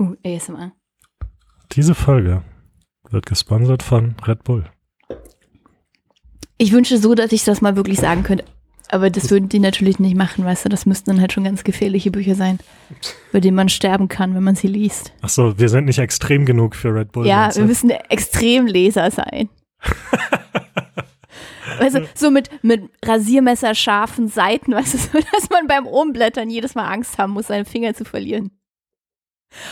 Uh, ASMR. Diese Folge wird gesponsert von Red Bull. Ich wünsche so, dass ich das mal wirklich sagen könnte. Aber das würden die natürlich nicht machen, weißt du? Das müssten dann halt schon ganz gefährliche Bücher sein, bei denen man sterben kann, wenn man sie liest. Ach so, wir sind nicht extrem genug für Red Bull. Ja, wir müssen Extremleser sein. Weißt du, so mit, mit Rasiermesser scharfen Seiten, weißt du, so, dass man beim Umblättern jedes Mal Angst haben muss, seine Finger zu verlieren.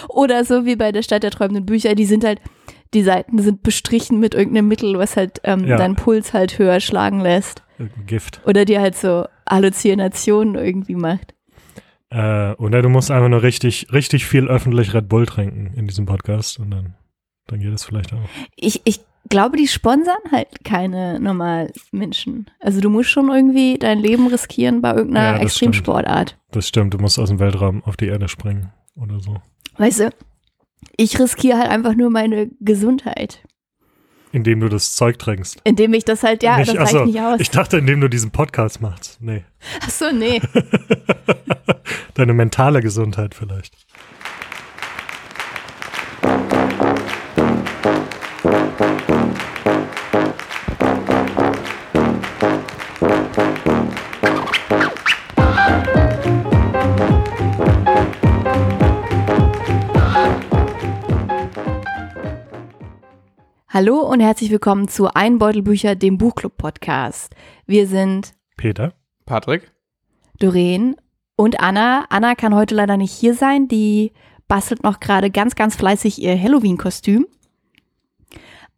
Oder so wie bei der Stadt der träumenden Bücher, die sind halt, die Seiten sind bestrichen mit irgendeinem Mittel, was halt ähm, Ja. deinen Puls halt höher schlagen lässt. Irgendein Gift. Oder dir halt so Halluzinationen irgendwie macht. Äh, oder du musst einfach nur richtig, richtig viel öffentlich Red Bull trinken in diesem Podcast und dann, dann geht es vielleicht auch. Ich, ich glaube, die sponsern halt keine Normalmenschen. Also du musst schon irgendwie dein Leben riskieren bei Ja, irgendeiner das Extremsportart. Das stimmt, du musst aus dem Weltraum auf die Erde springen oder so. Weißt du, ich riskiere halt einfach nur meine Gesundheit. Indem du das Zeug trinkst. Indem ich das halt, ja, Nicht- das reicht nicht aus. Ich dachte, indem du diesen Podcast machst. Nee. Ach so, nee. Deine mentale Gesundheit vielleicht. Hallo und herzlich willkommen zu Einbeutelbücher, dem Buchclub-Podcast. Wir sind Peter? Patrick? Doreen und Anna. Anna kann heute leider nicht hier sein. Die bastelt noch gerade ganz, ganz fleißig ihr Halloween-Kostüm.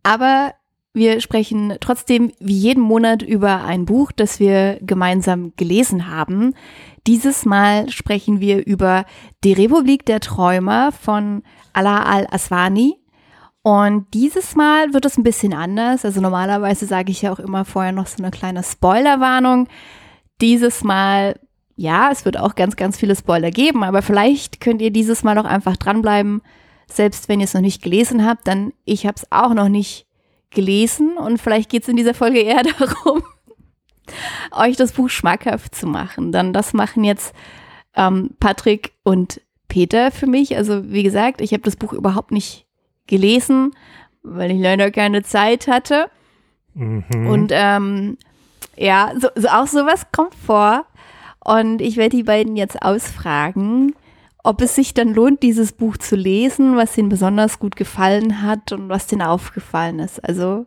Aber wir sprechen trotzdem wie jeden Monat über ein Buch, das wir gemeinsam gelesen haben. Dieses Mal sprechen wir über Die Republik der Träumer von Ala al-Aswani. Und dieses Mal wird es ein bisschen anders. Also normalerweise sage ich ja auch immer vorher noch so eine kleine Spoilerwarnung. Dieses Mal, ja, es wird auch ganz, ganz viele Spoiler geben, aber vielleicht könnt ihr dieses Mal noch einfach dranbleiben, selbst wenn ihr es noch nicht gelesen habt, dann ich habe es auch noch nicht gelesen und vielleicht geht es in dieser Folge eher darum, euch das Buch schmackhaft zu machen. Dann das machen jetzt ähm, Patrick und Peter für mich. Also wie gesagt, ich habe das Buch überhaupt nicht gelesen, weil ich leider keine Zeit hatte. Mhm. Und ähm, ja, so, so auch sowas kommt vor. Und ich werde die beiden jetzt ausfragen, ob es sich dann lohnt, dieses Buch zu lesen, was ihnen besonders gut gefallen hat und was denen aufgefallen ist. Also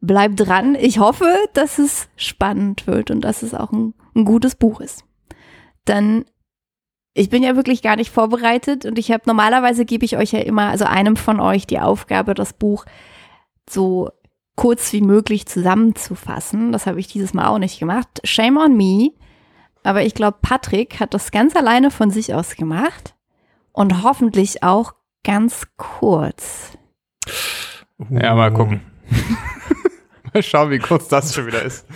bleibt dran. Ich hoffe, dass es spannend wird und dass es auch ein, ein gutes Buch ist. Dann, ich bin ja wirklich gar nicht vorbereitet und ich habe normalerweise gebe ich euch ja immer, also einem von euch die Aufgabe, das Buch so kurz wie möglich zusammenzufassen. Das habe ich dieses Mal auch nicht gemacht. Shame on me. Aber ich glaube, Patrick hat das ganz alleine von sich aus gemacht und hoffentlich auch ganz kurz. Ja, mal gucken. Mal schauen, wie kurz das schon wieder ist.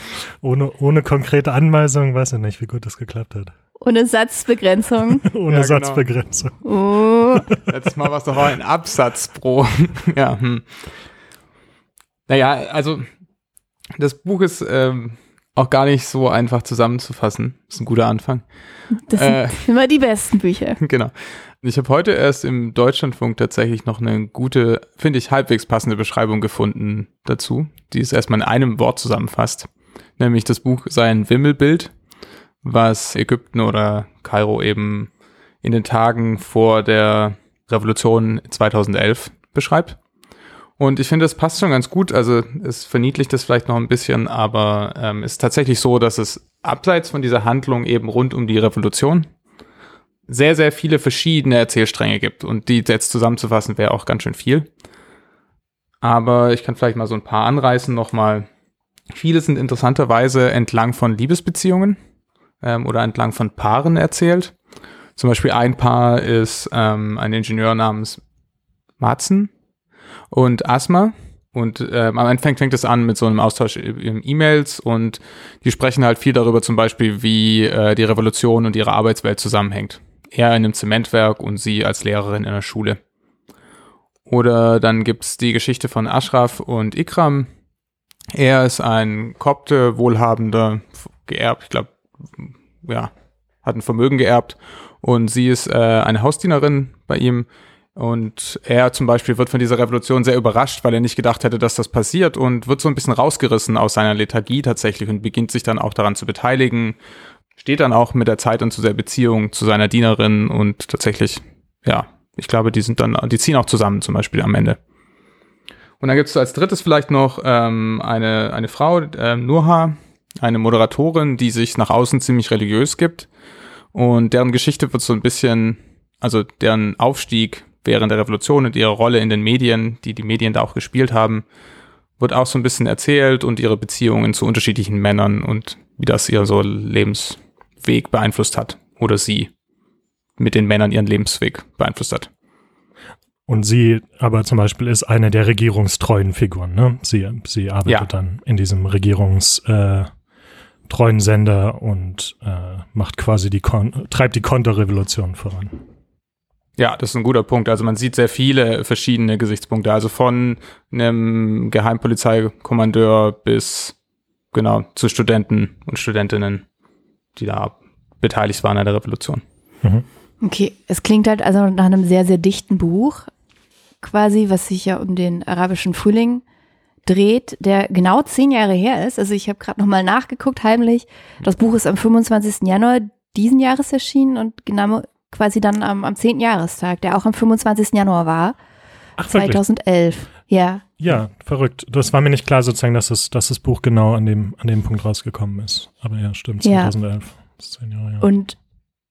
Ohne, ohne konkrete Anweisung weiß ich nicht, wie gut das geklappt hat. Ohne Satzbegrenzung. Ohne Ja, genau. Satzbegrenzung. Oh. Letztes Mal war es doch auch ein Absatz pro. ja, hm. Naja, also das Buch ist ähm, auch gar nicht so einfach zusammenzufassen. Ist ein guter Anfang. Das sind Äh. immer die besten Bücher. genau. Ich habe heute erst im Deutschlandfunk tatsächlich noch eine gute, finde ich, halbwegs passende Beschreibung gefunden dazu, die es erstmal in einem Wort zusammenfasst. Nämlich das Buch sei ein Wimmelbild, was Ägypten oder Kairo eben in den Tagen vor der Revolution 2011 beschreibt. Und ich finde, es passt schon ganz gut. Also es verniedlicht es vielleicht noch ein bisschen, aber ähm, es ist tatsächlich so, dass es abseits von dieser Handlung eben rund um die Revolution sehr, sehr viele verschiedene Erzählstränge gibt. Und die jetzt zusammenzufassen wäre auch ganz schön viel. Aber ich kann vielleicht mal so ein paar anreißen nochmal. Viele sind interessanterweise entlang von Liebesbeziehungen ähm, oder entlang von Paaren erzählt. Zum Beispiel ein Paar ist ähm, ein Ingenieur namens Matzen und Asma. Und ähm, am Anfang fängt es an mit so einem Austausch in E-Mails und die sprechen halt viel darüber, zum Beispiel, wie äh, die Revolution und ihre Arbeitswelt zusammenhängt. Er in einem Zementwerk und sie als Lehrerin in der Schule. Oder dann gibt's die Geschichte von Ashraf und Ikram. Er ist ein Kopte, wohlhabender, geerbt, ich glaube, ja, hat ein Vermögen geerbt und sie ist äh, eine Hausdienerin bei ihm. Und er zum Beispiel wird von dieser Revolution sehr überrascht, weil er nicht gedacht hätte, dass das passiert und wird so ein bisschen rausgerissen aus seiner Lethargie tatsächlich und beginnt sich dann auch daran zu beteiligen. Steht dann auch mit der Zeit und zu der Beziehung zu seiner Dienerin und tatsächlich, ja, ich glaube, die sind dann, die ziehen auch zusammen zum Beispiel am Ende. Und dann gibt es als drittes vielleicht noch ähm, eine, eine Frau, ähm, Nurha, eine Moderatorin, die sich nach außen ziemlich religiös gibt. Und deren Geschichte wird so ein bisschen, also deren Aufstieg während der Revolution und ihre Rolle in den Medien, die die Medien da auch gespielt haben, wird auch so ein bisschen erzählt und ihre Beziehungen zu unterschiedlichen Männern und wie das ihr so Lebensweg beeinflusst hat oder sie mit den Männern ihren Lebensweg beeinflusst hat. Und sie aber zum Beispiel ist eine der regierungstreuen Figuren. Ne? Sie, sie arbeitet ja. dann in diesem regierungstreuen äh, Sender und äh, macht quasi die Kon treibt die Konterrevolution voran. Ja, das ist ein guter Punkt. Also man sieht sehr viele verschiedene Gesichtspunkte. Also von einem Geheimpolizeikommandeur bis genau zu Studenten und Studentinnen, die da beteiligt waren an der Revolution. Mhm. Okay, es klingt halt also nach einem sehr, sehr dichten Buch quasi, was sich ja um den arabischen Frühling dreht, der genau zehn Jahre her ist. Also ich habe gerade nochmal nachgeguckt, heimlich. Das Buch ist am 25. Januar diesen Jahres erschienen und genau quasi dann am, am 10. Jahrestag, der auch am 25. Januar war. Ach, 2011. Wirklich? Ja. Ja, verrückt. Das war mir nicht klar sozusagen, dass, es, dass das Buch genau an dem, an dem Punkt rausgekommen ist. Aber ja, stimmt, 2011. Ja. Jahre, ja. Und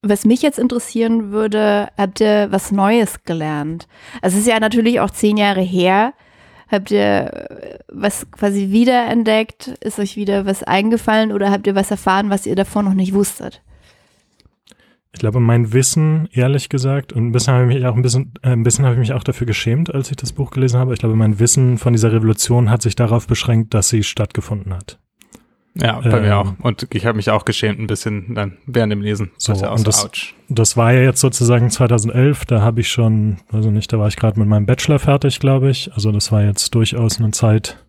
was mich jetzt interessieren würde, habt ihr was Neues gelernt? Also es ist ja natürlich auch zehn Jahre her. Habt ihr äh, was quasi wiederentdeckt? Ist euch wieder was eingefallen oder habt ihr was erfahren, was ihr davor noch nicht wusstet? Ich glaube, mein Wissen, ehrlich gesagt, und ein bisschen habe ich mich auch ein bisschen, äh, ein bisschen habe ich mich auch dafür geschämt, als ich das Buch gelesen habe. Ich glaube, mein Wissen von dieser Revolution hat sich darauf beschränkt, dass sie stattgefunden hat. Ja, bei ähm, mir auch. Und ich habe mich auch geschämt ein bisschen dann während dem Lesen. So, ja und das, das war ja jetzt sozusagen 2011, da habe ich schon, also nicht, da war ich gerade mit meinem Bachelor fertig, glaube ich. Also das war jetzt durchaus eine Zeit,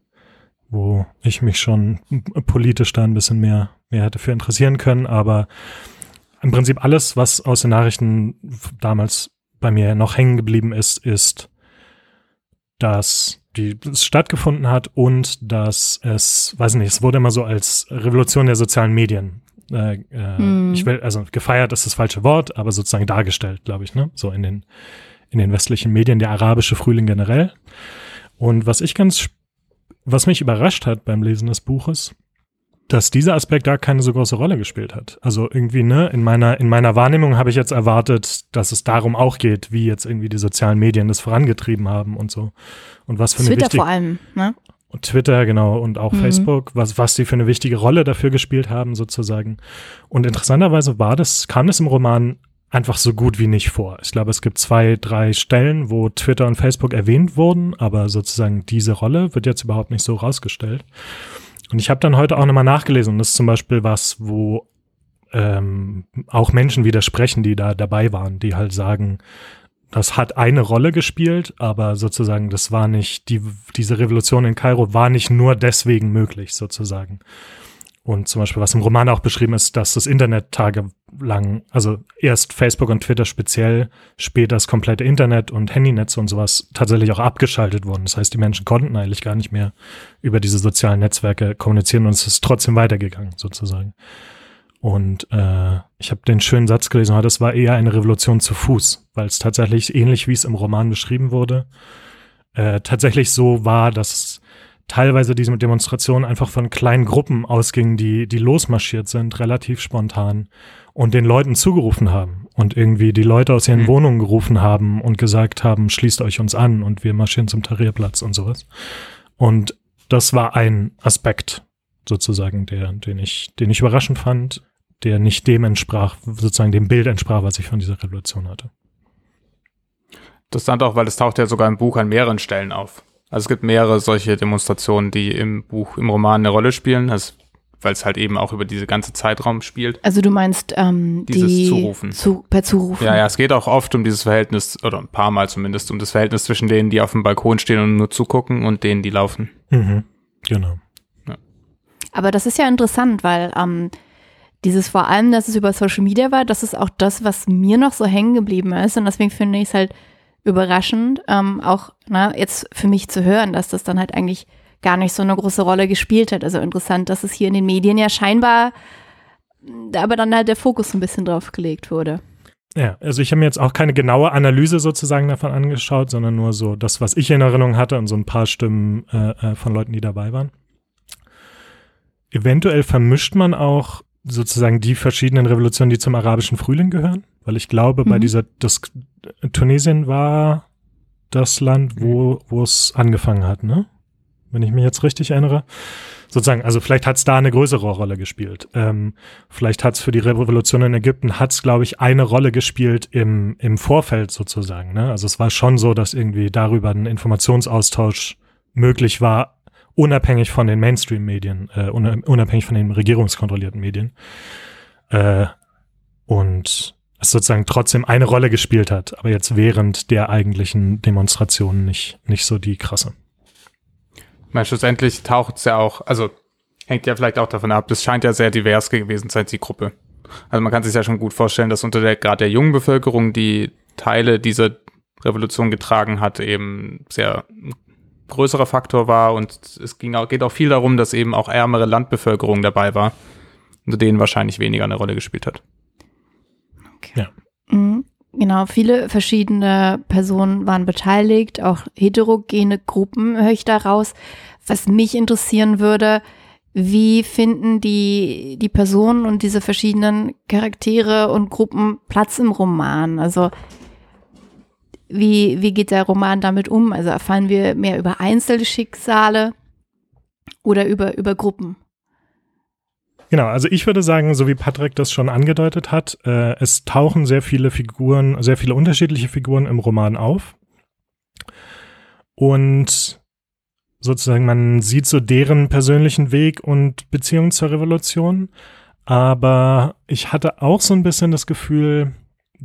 wo ich mich schon politisch da ein bisschen mehr, mehr hätte für interessieren können. Aber im Prinzip alles, was aus den Nachrichten damals bei mir noch hängen geblieben ist, ist, dass die es stattgefunden hat und dass es, weiß nicht, es wurde immer so als Revolution der sozialen Medien. Äh, äh, hm. Ich will, also gefeiert ist das falsche Wort, aber sozusagen dargestellt, glaube ich, ne? So in den, in den westlichen Medien, der arabische Frühling generell. Und was ich ganz, was mich überrascht hat beim Lesen des Buches, dass dieser Aspekt da keine so große Rolle gespielt hat. Also irgendwie, ne, in meiner, in meiner Wahrnehmung habe ich jetzt erwartet, dass es darum auch geht, wie jetzt irgendwie die sozialen Medien das vorangetrieben haben und so. Und was für Twitter eine wichtige, vor allem, ne? Und Twitter, genau, und auch mhm. Facebook, was, was die für eine wichtige Rolle dafür gespielt haben, sozusagen. Und interessanterweise war das, kam das im Roman einfach so gut wie nicht vor. Ich glaube, es gibt zwei, drei Stellen, wo Twitter und Facebook erwähnt wurden, aber sozusagen diese Rolle wird jetzt überhaupt nicht so rausgestellt. Und ich habe dann heute auch nochmal nachgelesen das ist zum Beispiel was, wo ähm, auch Menschen widersprechen, die da dabei waren, die halt sagen, das hat eine Rolle gespielt, aber sozusagen das war nicht, die, diese Revolution in Kairo war nicht nur deswegen möglich, sozusagen. Und zum Beispiel, was im Roman auch beschrieben ist, dass das Internet tagelang, also erst Facebook und Twitter speziell, später das komplette Internet und Handynetze und sowas tatsächlich auch abgeschaltet wurden. Das heißt, die Menschen konnten eigentlich gar nicht mehr über diese sozialen Netzwerke kommunizieren und es ist trotzdem weitergegangen, sozusagen. Und äh, ich habe den schönen Satz gelesen, das war eher eine Revolution zu Fuß, weil es tatsächlich ähnlich wie es im Roman beschrieben wurde, äh, tatsächlich so war, dass teilweise diese Demonstrationen einfach von kleinen Gruppen ausgingen, die, die losmarschiert sind, relativ spontan und den Leuten zugerufen haben und irgendwie die Leute aus ihren mhm. Wohnungen gerufen haben und gesagt haben, schließt euch uns an und wir marschieren zum Tarierplatz und sowas. Und das war ein Aspekt sozusagen, der, den ich, den ich überraschend fand, der nicht dem entsprach, sozusagen dem Bild entsprach, was ich von dieser Revolution hatte. Das stand auch, weil es taucht ja sogar im Buch an mehreren Stellen auf. Also es gibt mehrere solche Demonstrationen, die im Buch, im Roman eine Rolle spielen, also, weil es halt eben auch über diese ganze Zeitraum spielt. Also du meinst ähm, dieses die Zurufen. Zu, per Zurufen. Ja, ja, es geht auch oft um dieses Verhältnis, oder ein paar Mal zumindest, um das Verhältnis zwischen denen, die auf dem Balkon stehen und nur zugucken und denen, die laufen. Mhm, genau. Ja. Aber das ist ja interessant, weil ähm, dieses vor allem, dass es über Social Media war, das ist auch das, was mir noch so hängen geblieben ist. Und deswegen finde ich es halt überraschend, ähm, auch na, jetzt für mich zu hören, dass das dann halt eigentlich gar nicht so eine große Rolle gespielt hat. Also interessant, dass es hier in den Medien ja scheinbar, aber dann halt der Fokus ein bisschen drauf gelegt wurde. Ja, also ich habe mir jetzt auch keine genaue Analyse sozusagen davon angeschaut, sondern nur so das, was ich in Erinnerung hatte und so ein paar Stimmen äh, äh von Leuten, die dabei waren. Eventuell vermischt man auch sozusagen die verschiedenen Revolutionen, die zum arabischen Frühling gehören, weil ich glaube, mhm. bei dieser, das, Tunesien war das Land, wo, wo es angefangen hat, ne? Wenn ich mich jetzt richtig erinnere. Sozusagen, also vielleicht hat es da eine größere Rolle gespielt. Ähm, vielleicht hat es für die Revolution in Ägypten, hat es, glaube ich, eine Rolle gespielt im, im Vorfeld sozusagen. Ne? Also es war schon so, dass irgendwie darüber ein Informationsaustausch möglich war, unabhängig von den Mainstream-Medien, äh, unabhängig von den regierungskontrollierten Medien. Äh, und es sozusagen trotzdem eine Rolle gespielt hat, aber jetzt während der eigentlichen Demonstrationen nicht, nicht so die krasse. Ich schlussendlich taucht es ja auch, also hängt ja vielleicht auch davon ab, das scheint ja sehr divers gewesen sein, die Gruppe. Also man kann sich ja schon gut vorstellen, dass unter der gerade der jungen Bevölkerung, die Teile dieser Revolution getragen hat, eben sehr größerer Faktor war und es ging auch, geht auch viel darum, dass eben auch ärmere Landbevölkerung dabei war, unter denen wahrscheinlich weniger eine Rolle gespielt hat. Okay. Ja. Mhm. Genau, viele verschiedene Personen waren beteiligt, auch heterogene Gruppen höre ich daraus. Was mich interessieren würde, wie finden die, die Personen und diese verschiedenen Charaktere und Gruppen Platz im Roman? Also wie, wie geht der Roman damit um? Also erfahren wir mehr über Einzelschicksale oder über, über Gruppen? Genau, also ich würde sagen, so wie Patrick das schon angedeutet hat, äh, es tauchen sehr viele Figuren, sehr viele unterschiedliche Figuren im Roman auf. Und sozusagen, man sieht so deren persönlichen Weg und Beziehung zur Revolution. Aber ich hatte auch so ein bisschen das Gefühl,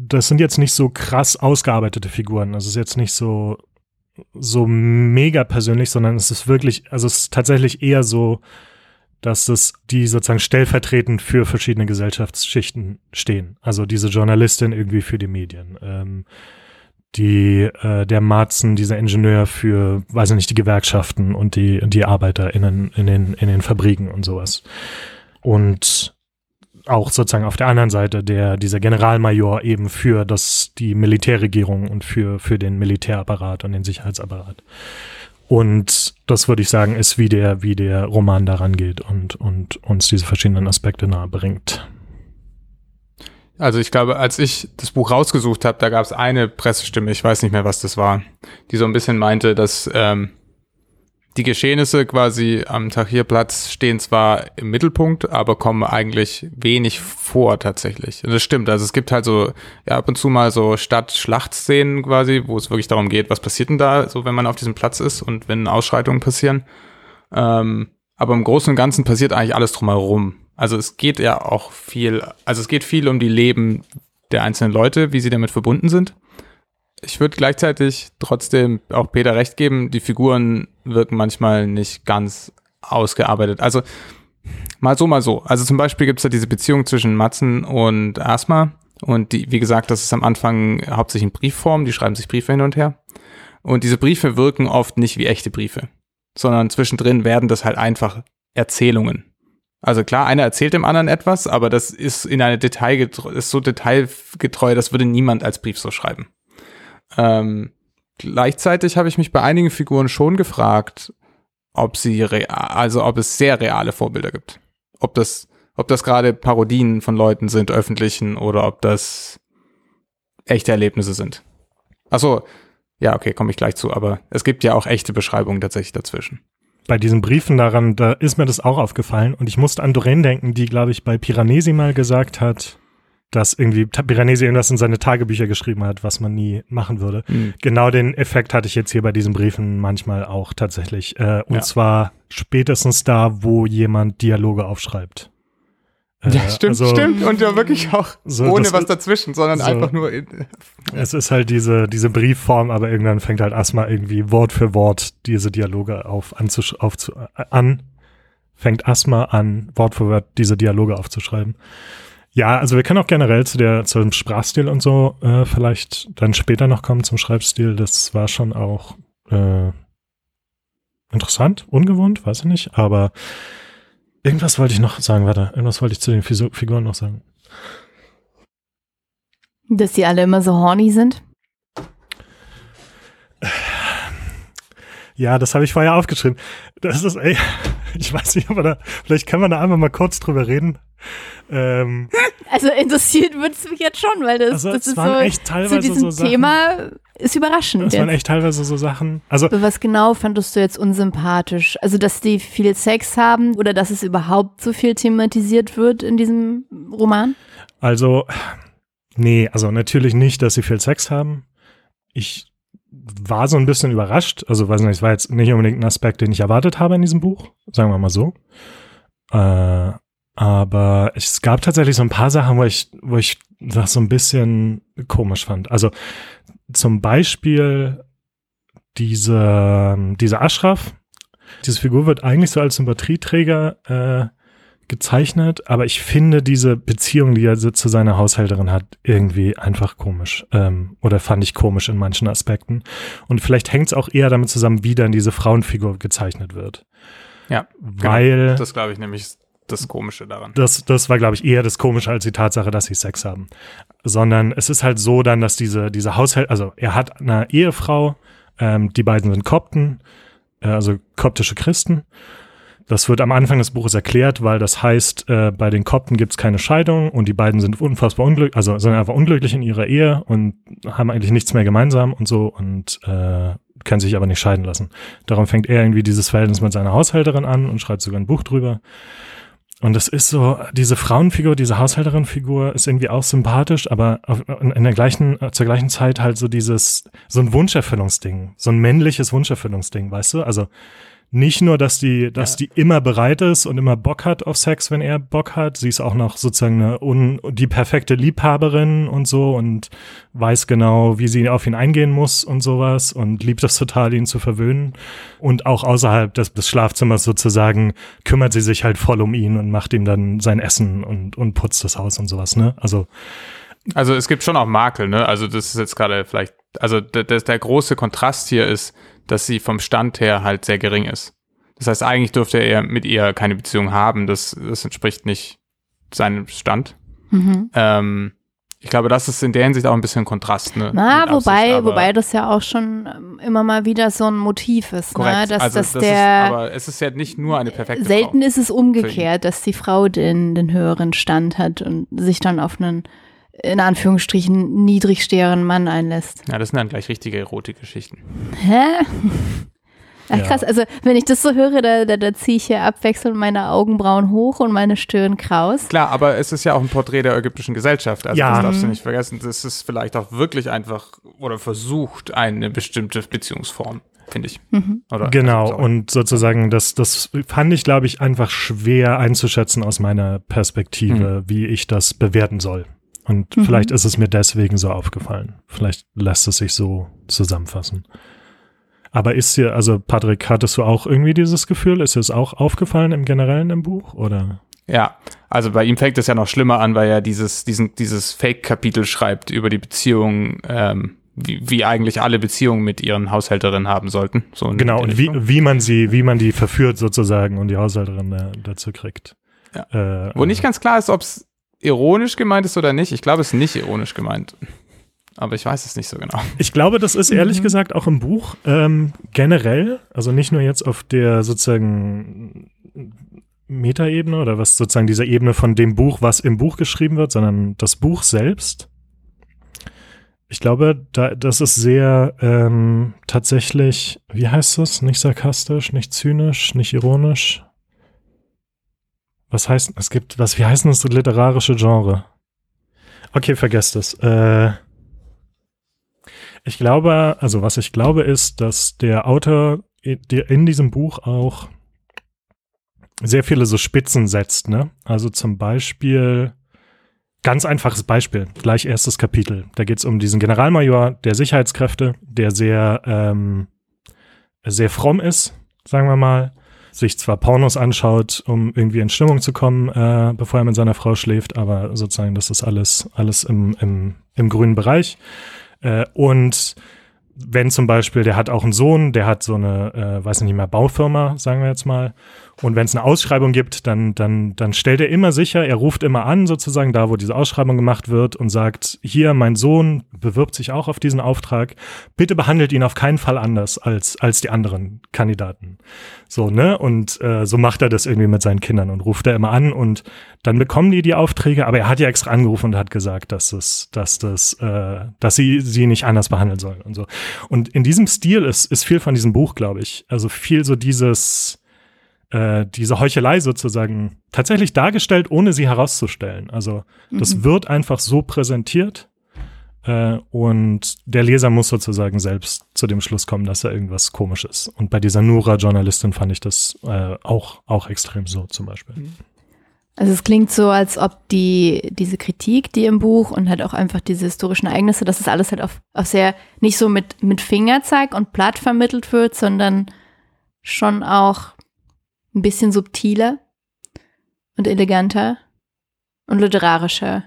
das sind jetzt nicht so krass ausgearbeitete Figuren. Also es ist jetzt nicht so, so mega persönlich, sondern es ist wirklich, also es ist tatsächlich eher so, dass es die sozusagen stellvertretend für verschiedene Gesellschaftsschichten stehen. Also diese Journalistin irgendwie für die Medien, ähm, die äh, der Marzen, dieser Ingenieur für, weiß ich nicht, die Gewerkschaften und die die ArbeiterInnen in den in den Fabriken und sowas. Und auch sozusagen auf der anderen Seite der dieser Generalmajor eben für das die Militärregierung und für für den Militärapparat und den Sicherheitsapparat. Und das würde ich sagen, ist wie der, wie der Roman daran geht und, und uns diese verschiedenen Aspekte nahe bringt. Also ich glaube, als ich das Buch rausgesucht habe, da gab es eine Pressestimme, ich weiß nicht mehr, was das war, die so ein bisschen meinte, dass ähm, die Geschehnisse quasi am Tahrirplatz stehen zwar im Mittelpunkt, aber kommen eigentlich wenig vor tatsächlich. Und das stimmt. Also es gibt halt so ja, ab und zu mal so Stadt-Schlachtszenen quasi, wo es wirklich darum geht, was passiert denn da, so wenn man auf diesem Platz ist und wenn Ausschreitungen passieren. Ähm, aber im Großen und Ganzen passiert eigentlich alles drumherum. Also es geht ja auch viel, also es geht viel um die Leben der einzelnen Leute, wie sie damit verbunden sind ich würde gleichzeitig trotzdem auch Peter recht geben, die Figuren wirken manchmal nicht ganz ausgearbeitet. Also mal so, mal so. Also zum Beispiel gibt es da diese Beziehung zwischen Matzen und Asma. Und die, wie gesagt, das ist am Anfang hauptsächlich in Briefform, die schreiben sich Briefe hin und her. Und diese Briefe wirken oft nicht wie echte Briefe, sondern zwischendrin werden das halt einfach Erzählungen. Also klar, einer erzählt dem anderen etwas, aber das ist in eine Detail ist so detailgetreu, das würde niemand als Brief so schreiben. Ähm, gleichzeitig habe ich mich bei einigen Figuren schon gefragt, ob sie real, also ob es sehr reale Vorbilder gibt. Ob das, ob das gerade Parodien von Leuten sind, öffentlichen, oder ob das echte Erlebnisse sind. Achso, ja, okay, komme ich gleich zu, aber es gibt ja auch echte Beschreibungen tatsächlich dazwischen. Bei diesen Briefen daran, da ist mir das auch aufgefallen und ich musste an Doreen denken, die, glaube ich, bei Piranesi mal gesagt hat, dass irgendwie Piranesi irgendwas in seine Tagebücher geschrieben hat, was man nie machen würde. Mhm. Genau den Effekt hatte ich jetzt hier bei diesen Briefen manchmal auch tatsächlich. Äh, und ja. zwar spätestens da, wo jemand Dialoge aufschreibt. Äh, ja, stimmt, also, stimmt. Und ja wirklich auch so, ohne was dazwischen, sondern so, einfach nur. Es ist halt diese, diese Briefform, aber irgendwann fängt halt erstmal irgendwie Wort für Wort diese Dialoge auf, anzusch auf zu, an fängt Asma an, Wort für Wort diese Dialoge aufzuschreiben. Ja, also wir können auch generell zu der, zum Sprachstil und so äh, vielleicht dann später noch kommen zum Schreibstil. Das war schon auch äh, interessant, ungewohnt, weiß ich nicht, aber irgendwas wollte ich noch sagen, warte, irgendwas wollte ich zu den Figuren noch sagen. Dass die alle immer so horny sind? Ja, das habe ich vorher aufgeschrieben. Das ist, ey, ich weiß nicht, aber da, vielleicht kann man da einmal mal kurz drüber reden. Ähm, also interessiert wird es mich jetzt schon, weil das, also das ist so, echt teilweise zu diesem so Thema ist überraschend. Das waren echt teilweise so Sachen. Also was genau fandest du jetzt unsympathisch? Also dass die viel Sex haben oder dass es überhaupt so viel thematisiert wird in diesem Roman? Also nee, also natürlich nicht, dass sie viel Sex haben. Ich war so ein bisschen überrascht. Also weiß nicht, es war jetzt nicht unbedingt ein Aspekt, den ich erwartet habe in diesem Buch, sagen wir mal so. Äh, aber es gab tatsächlich so ein paar Sachen, wo ich, wo ich das so ein bisschen komisch fand. Also zum Beispiel diese, diese Ashraf, diese Figur wird eigentlich so als Sympathieträger äh, gezeichnet, aber ich finde diese Beziehung, die er zu seiner Haushälterin hat, irgendwie einfach komisch. Ähm, oder fand ich komisch in manchen Aspekten. Und vielleicht hängt es auch eher damit zusammen, wie dann diese Frauenfigur gezeichnet wird. Ja, genau. weil. Genau. Das glaube ich nämlich das Komische daran. Das, das war, glaube ich, eher das Komische als die Tatsache, dass sie Sex haben. Sondern es ist halt so dann, dass diese, diese Haushalt, also er hat eine Ehefrau, ähm, die beiden sind Kopten, äh, also koptische Christen. Das wird am Anfang des Buches erklärt, weil das heißt, äh, bei den Kopten gibt es keine Scheidung und die beiden sind unfassbar unglücklich, also sind einfach unglücklich in ihrer Ehe und haben eigentlich nichts mehr gemeinsam und so und äh, können sich aber nicht scheiden lassen. Darum fängt er irgendwie dieses Verhältnis mit seiner Haushälterin an und schreibt sogar ein Buch drüber. Und es ist so, diese Frauenfigur, diese Haushälterin-Figur ist irgendwie auch sympathisch, aber in der gleichen, zur gleichen Zeit halt so dieses, so ein Wunscherfüllungsding, so ein männliches Wunscherfüllungsding, weißt du? Also nicht nur, dass die, dass ja. die immer bereit ist und immer Bock hat auf Sex, wenn er Bock hat. Sie ist auch noch sozusagen eine un, die perfekte Liebhaberin und so und weiß genau, wie sie auf ihn eingehen muss und sowas und liebt es total, ihn zu verwöhnen. Und auch außerhalb des, des Schlafzimmers sozusagen kümmert sie sich halt voll um ihn und macht ihm dann sein Essen und, und putzt das Haus und sowas, ne? Also, also es gibt schon auch Makel, ne? Also das ist jetzt gerade vielleicht, also der, der große Kontrast hier ist, dass sie vom Stand her halt sehr gering ist. Das heißt, eigentlich dürfte er mit ihr keine Beziehung haben. Das, das entspricht nicht seinem Stand. Mhm. Ähm, ich glaube, das ist in der Hinsicht auch ein bisschen Kontrast. Ne, Na, wobei, Absicht, wobei das ja auch schon ähm, immer mal wieder so ein Motiv ist. Ne? Korrekt. Ne? Dass, also, dass das der, ist, aber es ist ja nicht nur eine perfekte Selten Frau ist es umgekehrt, dass die Frau den, den höheren Stand hat und sich dann auf einen in Anführungsstrichen niedrigstehenden Mann einlässt. Ja, das sind dann gleich richtige Erotikgeschichten. Hä? Ach krass, also wenn ich das so höre, da, da, da ziehe ich hier abwechselnd meine Augenbrauen hoch und meine Stirn kraus. Klar, aber es ist ja auch ein Porträt der ägyptischen Gesellschaft, also ja. das darfst du nicht vergessen. Das ist vielleicht auch wirklich einfach oder versucht eine bestimmte Beziehungsform finde ich. Mhm. genau, und sozusagen, das, das fand ich, glaube ich, einfach schwer einzuschätzen aus meiner Perspektive, mhm. wie ich das bewerten soll. Und mhm. vielleicht ist es mir deswegen so aufgefallen. Vielleicht lässt es sich so zusammenfassen. Aber ist dir, also Patrick, hattest du auch irgendwie dieses Gefühl? Ist dir es auch aufgefallen im Generellen im Buch? Oder? Ja, also bei ihm fängt es ja noch schlimmer an, weil er dieses, diesen, dieses Fake-Kapitel schreibt über die Beziehung, ähm, wie, wie eigentlich alle Beziehungen mit ihren Haushälterinnen haben sollten. So genau, und wie, wie man sie, wie man die verführt sozusagen und die Haushälterin da, dazu kriegt. Ja. Äh, Wo nicht ganz klar ist, ob es ironisch gemeint ist oder nicht. Ich glaube, es ist nicht ironisch gemeint. Aber ich weiß es nicht so genau. Ich glaube, das ist ehrlich mhm. gesagt auch im Buch ähm, generell, also nicht nur jetzt auf der sozusagen Metaebene oder was sozusagen dieser Ebene von dem Buch, was im Buch geschrieben wird, sondern das Buch selbst. Ich glaube, da, das ist sehr ähm, tatsächlich, wie heißt das? Nicht sarkastisch, nicht zynisch, nicht ironisch was heißt, es gibt, was, wie heißt das literarische Genre? Okay, vergesst es. Äh, ich glaube, also was ich glaube ist, dass der Autor in diesem Buch auch sehr viele so Spitzen setzt, ne? Also zum Beispiel, ganz einfaches Beispiel, gleich erstes Kapitel. Da geht es um diesen Generalmajor der Sicherheitskräfte, der sehr, ähm, sehr fromm ist, sagen wir mal, sich zwar Pornos anschaut, um irgendwie in Stimmung zu kommen, äh, bevor er mit seiner Frau schläft, aber sozusagen das ist alles, alles im, im, im grünen Bereich. Äh, und wenn zum Beispiel, der hat auch einen Sohn, der hat so eine, äh, weiß nicht mehr, Baufirma, sagen wir jetzt mal, und wenn es eine Ausschreibung gibt, dann, dann, dann stellt er immer sicher, er ruft immer an, sozusagen da, wo diese Ausschreibung gemacht wird und sagt, hier, mein Sohn bewirbt sich auch auf diesen Auftrag. Bitte behandelt ihn auf keinen Fall anders als, als die anderen Kandidaten. So, ne? Und äh, so macht er das irgendwie mit seinen Kindern und ruft er immer an und dann bekommen die die Aufträge, aber er hat ja extra angerufen und hat gesagt, dass es, dass das, äh, dass sie sie nicht anders behandeln sollen und so. Und in diesem Stil ist, ist viel von diesem Buch, glaube ich. Also viel so dieses, äh, diese Heuchelei sozusagen tatsächlich dargestellt, ohne sie herauszustellen. Also das mhm. wird einfach so präsentiert äh, und der Leser muss sozusagen selbst zu dem Schluss kommen, dass er irgendwas komisch ist. Und bei dieser Nura-Journalistin fand ich das äh, auch, auch extrem so zum Beispiel. Also es klingt so, als ob die, diese Kritik, die im Buch und halt auch einfach diese historischen Ereignisse, dass es das alles halt auf, auf sehr, nicht so mit, mit Fingerzeig und platt vermittelt wird, sondern schon auch ein bisschen subtiler und eleganter und literarischer.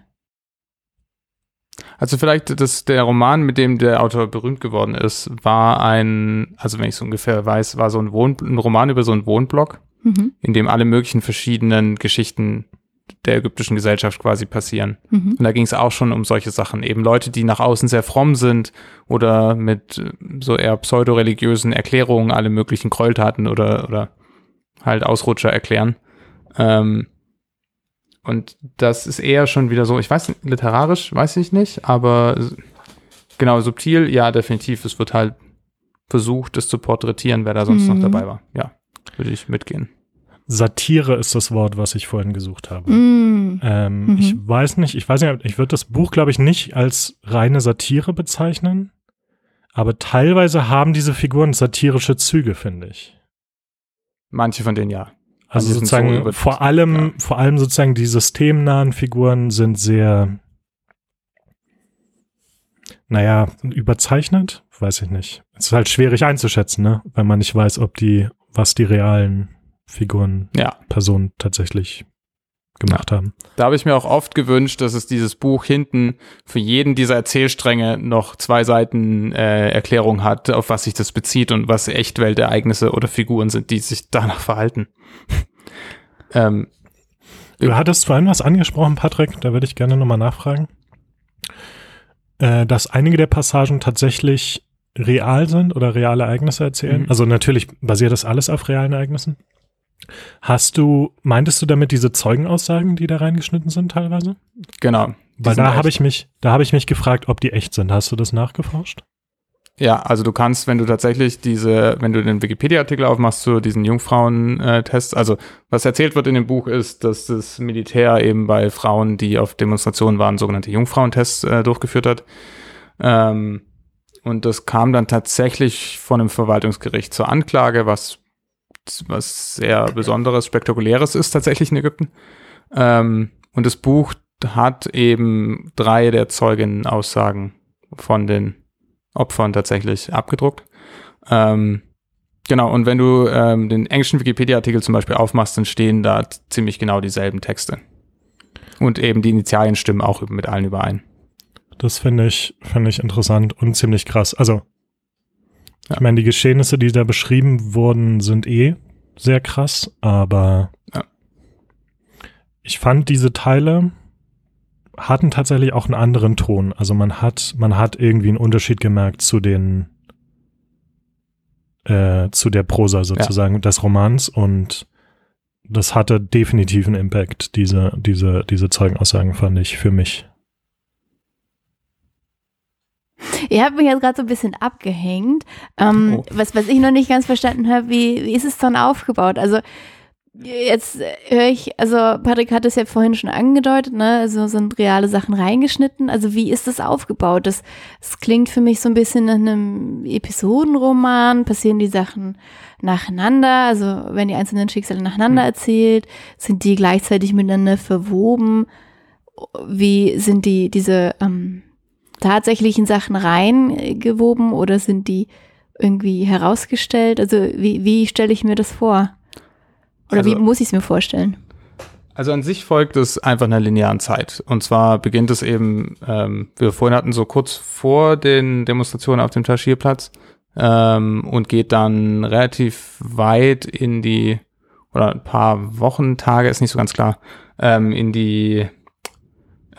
Also vielleicht das, der Roman, mit dem der Autor berühmt geworden ist, war ein, also wenn ich so ungefähr weiß, war so ein, Wohn, ein Roman über so einen Wohnblock, mhm. in dem alle möglichen verschiedenen Geschichten der ägyptischen Gesellschaft quasi passieren. Mhm. Und da ging es auch schon um solche Sachen. Eben Leute, die nach außen sehr fromm sind oder mit so eher pseudoreligiösen Erklärungen alle möglichen Gräueltaten oder, oder halt Ausrutscher erklären. Ähm, und das ist eher schon wieder so, ich weiß, literarisch weiß ich nicht, aber genau, subtil, ja, definitiv. Es wird halt versucht, es zu porträtieren, wer da sonst mhm. noch dabei war. Ja, würde ich mitgehen. Satire ist das Wort, was ich vorhin gesucht habe. Mm. Ähm, mhm. Ich weiß nicht, ich weiß nicht, ich würde das Buch, glaube ich, nicht als reine Satire bezeichnen, aber teilweise haben diese Figuren satirische Züge, finde ich. Manche von denen ja. Also sozusagen so vor allem, ja. vor allem sozusagen die systemnahen Figuren sind sehr, naja, überzeichnet, weiß ich nicht. Es ist halt schwierig einzuschätzen, ne, weil man nicht weiß, ob die, was die realen Figuren, ja. Personen tatsächlich gemacht ja. haben. Da habe ich mir auch oft gewünscht, dass es dieses Buch hinten für jeden dieser Erzählstränge noch zwei Seiten äh, Erklärung hat, auf was sich das bezieht und was Echtweltereignisse oder Figuren sind, die sich danach verhalten. ähm, du hattest vorhin was angesprochen, Patrick, da würde ich gerne nochmal nachfragen. Äh, dass einige der Passagen tatsächlich real sind oder reale Ereignisse erzählen. Mhm. Also natürlich basiert das alles auf realen Ereignissen. Hast du, meintest du damit diese Zeugenaussagen, die da reingeschnitten sind teilweise? Genau. Weil da habe ich mich, da habe ich mich gefragt, ob die echt sind. Hast du das nachgeforscht? Ja, also du kannst, wenn du tatsächlich diese, wenn du den Wikipedia-Artikel aufmachst zu diesen Jungfrauentests, also was erzählt wird in dem Buch ist, dass das Militär eben bei Frauen, die auf Demonstrationen waren, sogenannte Jungfrauentests äh, durchgeführt hat. Ähm, und das kam dann tatsächlich von einem Verwaltungsgericht zur Anklage, was was sehr Besonderes, Spektakuläres ist tatsächlich in Ägypten. Ähm, und das Buch hat eben drei der Zeugenaussagen von den Opfern tatsächlich abgedruckt. Ähm, genau, und wenn du ähm, den englischen Wikipedia-Artikel zum Beispiel aufmachst, dann stehen da ziemlich genau dieselben Texte. Und eben die Initialien stimmen auch mit allen überein. Das finde ich, finde ich interessant und ziemlich krass. Also ja. Ich meine, die Geschehnisse, die da beschrieben wurden, sind eh sehr krass, aber ja. ich fand diese Teile hatten tatsächlich auch einen anderen Ton. Also man hat, man hat irgendwie einen Unterschied gemerkt zu den, äh, zu der Prosa sozusagen ja. des Romans und das hatte definitiv einen Impact, diese, diese, diese Zeugenaussagen fand ich für mich. Ihr habt mich jetzt gerade so ein bisschen abgehängt. Ähm, oh. was, was ich noch nicht ganz verstanden habe, wie, wie ist es dann aufgebaut? Also jetzt höre ich, also Patrick hat es ja vorhin schon angedeutet, ne? Also sind reale Sachen reingeschnitten. Also wie ist das aufgebaut? Das, das klingt für mich so ein bisschen nach einem Episodenroman. Passieren die Sachen nacheinander? Also wenn die einzelnen Schicksale nacheinander hm. erzählt, sind die gleichzeitig miteinander verwoben? Wie sind die diese ähm, tatsächlichen Sachen reingewoben oder sind die irgendwie herausgestellt? Also wie, wie stelle ich mir das vor? Oder Also- wie muss ich es mir vorstellen? Also an sich folgt es einfach einer linearen Zeit. Und zwar beginnt es eben, ähm, wir vorhin hatten, so kurz vor den Demonstrationen auf dem Taschierplatz ähm, und geht dann relativ weit in die, oder ein paar Wochen, Tage, ist nicht so ganz klar, ähm, in die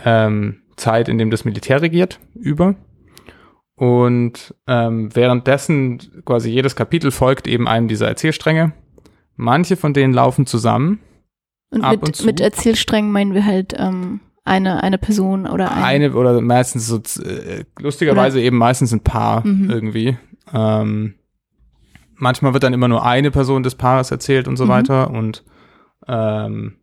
ähm, Zeit, in dem das Militär regiert, über. Und ähm, währenddessen quasi jedes Kapitel folgt eben einem dieser Erzählstränge. Manche von denen laufen zusammen. Und mit, und zu. mit Erzählsträngen meinen wir halt ähm, eine, eine Person oder ein. Eine oder meistens so, äh, lustigerweise eben meistens ein Paar Mhm. irgendwie. Ähm, manchmal wird dann immer nur eine Person des Paares erzählt und so Mhm. weiter und ähm,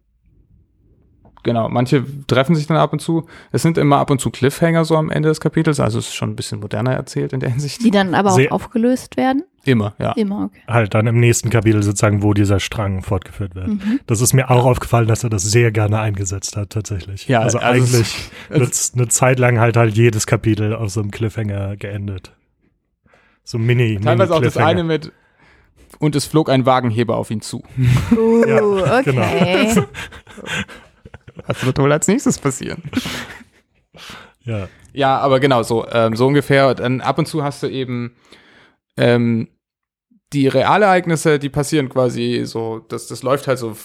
genau, manche treffen sich dann ab und zu. Es sind immer ab und zu Cliffhanger so am Ende des Kapitels, also es ist schon ein bisschen moderner erzählt in der Hinsicht. Die dann aber auch Sehr- aufgelöst werden? Immer, ja. Immer, okay. Halt dann im nächsten Kapitel sozusagen, wo dieser Strang fortgeführt wird. Mhm. Das ist mir auch aufgefallen, dass er das sehr gerne eingesetzt hat, tatsächlich. Ja, also, also es- eigentlich eine, eine Zeit lang halt halt jedes Kapitel auf so einem Cliffhanger geendet. So mini, Teilweise mini auch das eine mit und es flog ein Wagenheber auf ihn zu. Uh, Ja, okay. genau. Was wird wohl als nächstes passieren? Ja, Ja, aber genau so, ähm, so ungefähr. Dann ab und zu hast du eben ähm, die Realereignisse, die passieren quasi so, das, das läuft halt so,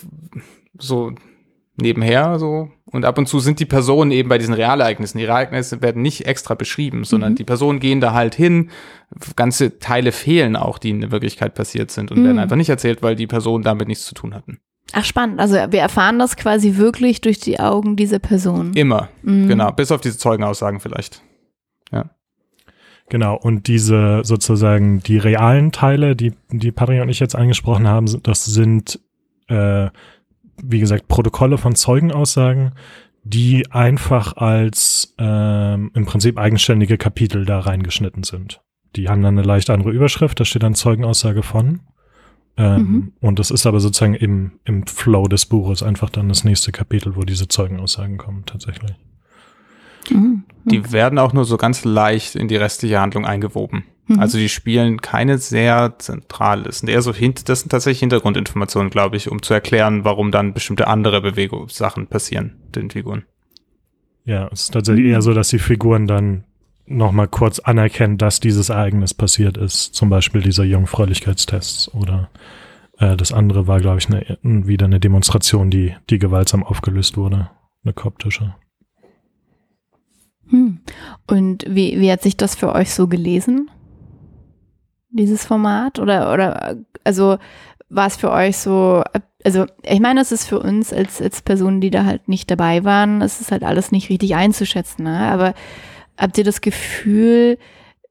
so nebenher so. Und ab und zu sind die Personen eben bei diesen Realereignissen. Die Realereignisse werden nicht extra beschrieben, sondern Mhm. die Personen gehen da halt hin. Ganze Teile fehlen auch, die in der Wirklichkeit passiert sind und Mhm. werden einfach nicht erzählt, weil die Personen damit nichts zu tun hatten. Ach, spannend. Also wir erfahren das quasi wirklich durch die Augen dieser Person. Immer, Mhm. genau. Bis auf diese Zeugenaussagen vielleicht. genau. Und diese sozusagen die realen Teile, die, die Patrick und ich jetzt angesprochen haben, das sind, äh, wie gesagt, Protokolle von Zeugenaussagen, die einfach als ähm, im Prinzip eigenständige Kapitel da reingeschnitten sind. Die haben dann eine leicht andere Überschrift, da steht dann Zeugenaussage von. Ähm, Mhm. Und das ist aber sozusagen im, im Flow des Buches einfach dann das nächste Kapitel, wo diese Zeugenaussagen kommen, tatsächlich. Mhm. Die werden auch nur so ganz leicht in die restliche Handlung eingewoben. Mhm. Also die spielen keine sehr zentrale, das sind eher so hint, das sind tatsächlich Hintergrundinformationen, glaube ich, um zu erklären, warum dann bestimmte andere Bewegungssachen passieren, den Figuren. Ja, es ist tatsächlich eher so, dass die Figuren dann nochmal kurz anerkennen, dass dieses Ereignis passiert ist. Zum Beispiel dieser Jungfräulichkeitstest oder äh, das andere war, glaube ich, eine, wieder eine Demonstration, die, die gewaltsam aufgelöst wurde. Eine koptische. Hm. Und wie, wie hat sich das für euch so gelesen? Dieses Format? Oder, oder, also war es für euch so, also ich meine, es ist für uns als, als Personen, die da halt nicht dabei waren, es ist halt alles nicht richtig einzuschätzen, ne? aber habt ihr das Gefühl,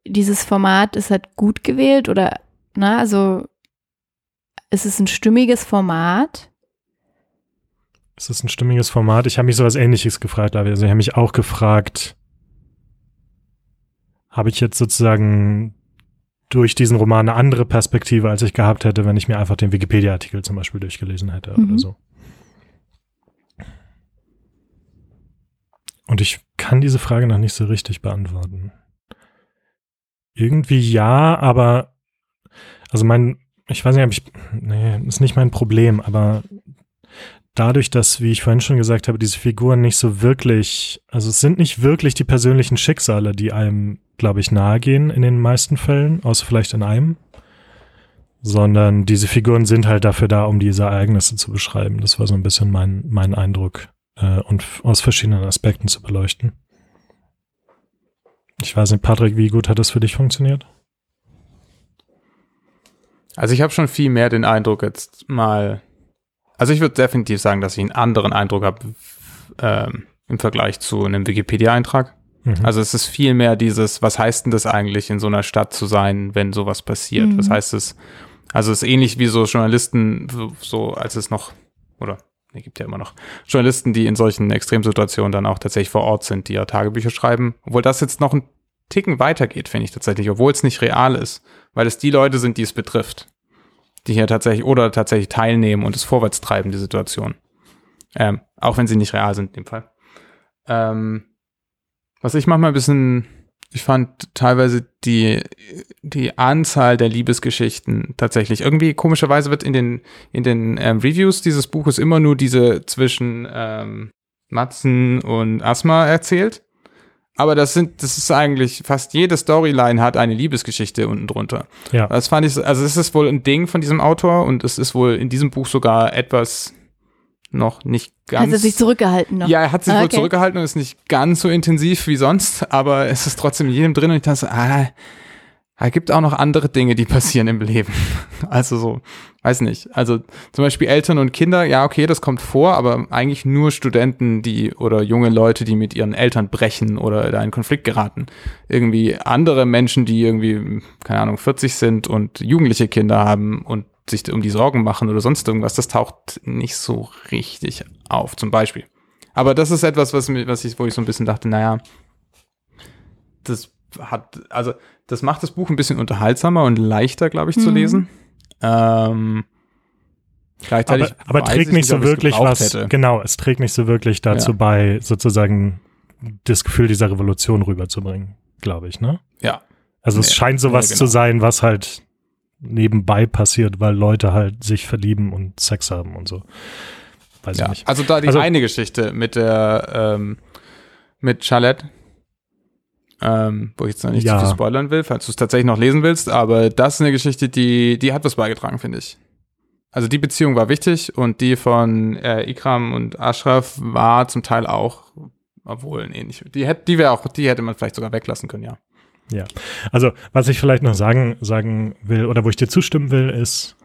dieses Format ist halt gut gewählt oder, na, also ist es ein stimmiges Format? Es ist ein stimmiges Format. Ich habe mich sowas ähnliches gefragt, aber also ich habe mich auch gefragt, habe ich jetzt sozusagen durch diesen Roman eine andere Perspektive, als ich gehabt hätte, wenn ich mir einfach den Wikipedia-Artikel zum Beispiel durchgelesen hätte Mhm. oder so. Und ich kann diese Frage noch nicht so richtig beantworten. Irgendwie ja, aber also mein, ich weiß nicht, ob ich, nee, ist nicht mein Problem, aber dadurch, dass, wie ich vorhin schon gesagt habe, diese Figuren nicht so wirklich, also es sind nicht wirklich die persönlichen Schicksale, die einem, glaube ich, nahegehen in den meisten Fällen, außer vielleicht in einem, sondern diese Figuren sind halt dafür da, um diese Ereignisse zu beschreiben. Das war so ein bisschen mein, mein Eindruck äh, und aus verschiedenen Aspekten zu beleuchten. Ich weiß nicht, Patrick, wie gut hat das für dich funktioniert? Also ich habe schon viel mehr den Eindruck jetzt mal, also ich würde definitiv sagen, dass ich einen anderen Eindruck habe ähm, im Vergleich zu einem Wikipedia-Eintrag. Mhm. Also es ist viel mehr dieses, was heißt denn das eigentlich, in so einer Stadt zu sein, wenn sowas passiert? Mhm. Was heißt es? Also es ist ähnlich wie so Journalisten, so, so als es noch, oder ne, gibt ja immer noch Journalisten, die in solchen Extremsituationen dann auch tatsächlich vor Ort sind, die ja Tagebücher schreiben. Obwohl das jetzt noch ein Ticken weitergeht, finde ich tatsächlich, obwohl es nicht real ist, weil es die Leute sind, die es betrifft, die hier tatsächlich oder tatsächlich teilnehmen und es vorwärts treiben, die Situation. Ähm, auch wenn sie nicht real sind in dem Fall. Ähm, was ich manchmal ein bisschen ich fand teilweise die, die Anzahl der Liebesgeschichten tatsächlich. Irgendwie komischerweise wird in den, in den ähm, Reviews dieses Buches immer nur diese zwischen ähm, Matzen und Asma erzählt. Aber das sind, das ist eigentlich fast jede Storyline hat eine Liebesgeschichte unten drunter. Ja. Das fand ich, also es ist wohl ein Ding von diesem Autor und es ist wohl in diesem Buch sogar etwas noch nicht ganz. Hat er sich zurückgehalten noch? Ja, er hat sich Ah, wohl okay. zurückgehalten und ist nicht ganz so intensiv wie sonst, aber es ist trotzdem in jedem drin und ich dachte, so, ah, es gibt auch noch andere Dinge, die passieren im Leben. Also so, weiß nicht. Also zum Beispiel Eltern und Kinder, ja, okay, das kommt vor, aber eigentlich nur Studenten, die oder junge Leute, die mit ihren Eltern brechen oder da in Konflikt geraten. Irgendwie andere Menschen, die irgendwie, keine Ahnung, 40 sind und jugendliche Kinder haben und sich um die Sorgen machen oder sonst irgendwas, das taucht nicht so richtig auf, zum Beispiel. Aber das ist etwas, was, was ich, wo ich so ein bisschen dachte, naja, das hat, also das macht das Buch ein bisschen unterhaltsamer und leichter, glaube ich, zu Mhm. lesen. Ähm, gleichzeitig aber, aber trägt ich nicht so wirklich was, hätte. genau, es trägt nicht so wirklich dazu Ja. bei, sozusagen das Gefühl dieser Revolution rüberzubringen, glaube ich, ne? Ja. Also es Nee, scheint sowas nee, genau. zu sein, was halt nebenbei passiert, weil Leute halt sich verlieben und Sex haben und so. Weiß Ja, ich nicht. also da die Also- eine Geschichte mit der, ähm, mit Charlotte, ähm, wo ich jetzt noch nicht Ja. zu viel spoilern will, falls du es tatsächlich noch lesen willst, aber das ist eine Geschichte, die, die hat was beigetragen, finde ich. Also die Beziehung war wichtig und die von äh, Ikram und Ashraf war zum Teil auch, obwohl ähnlich. Die hätte, die wäre auch, die hätte man vielleicht sogar weglassen können, ja. Ja. Also, was ich vielleicht noch sagen, sagen will oder wo ich dir zustimmen will, ist,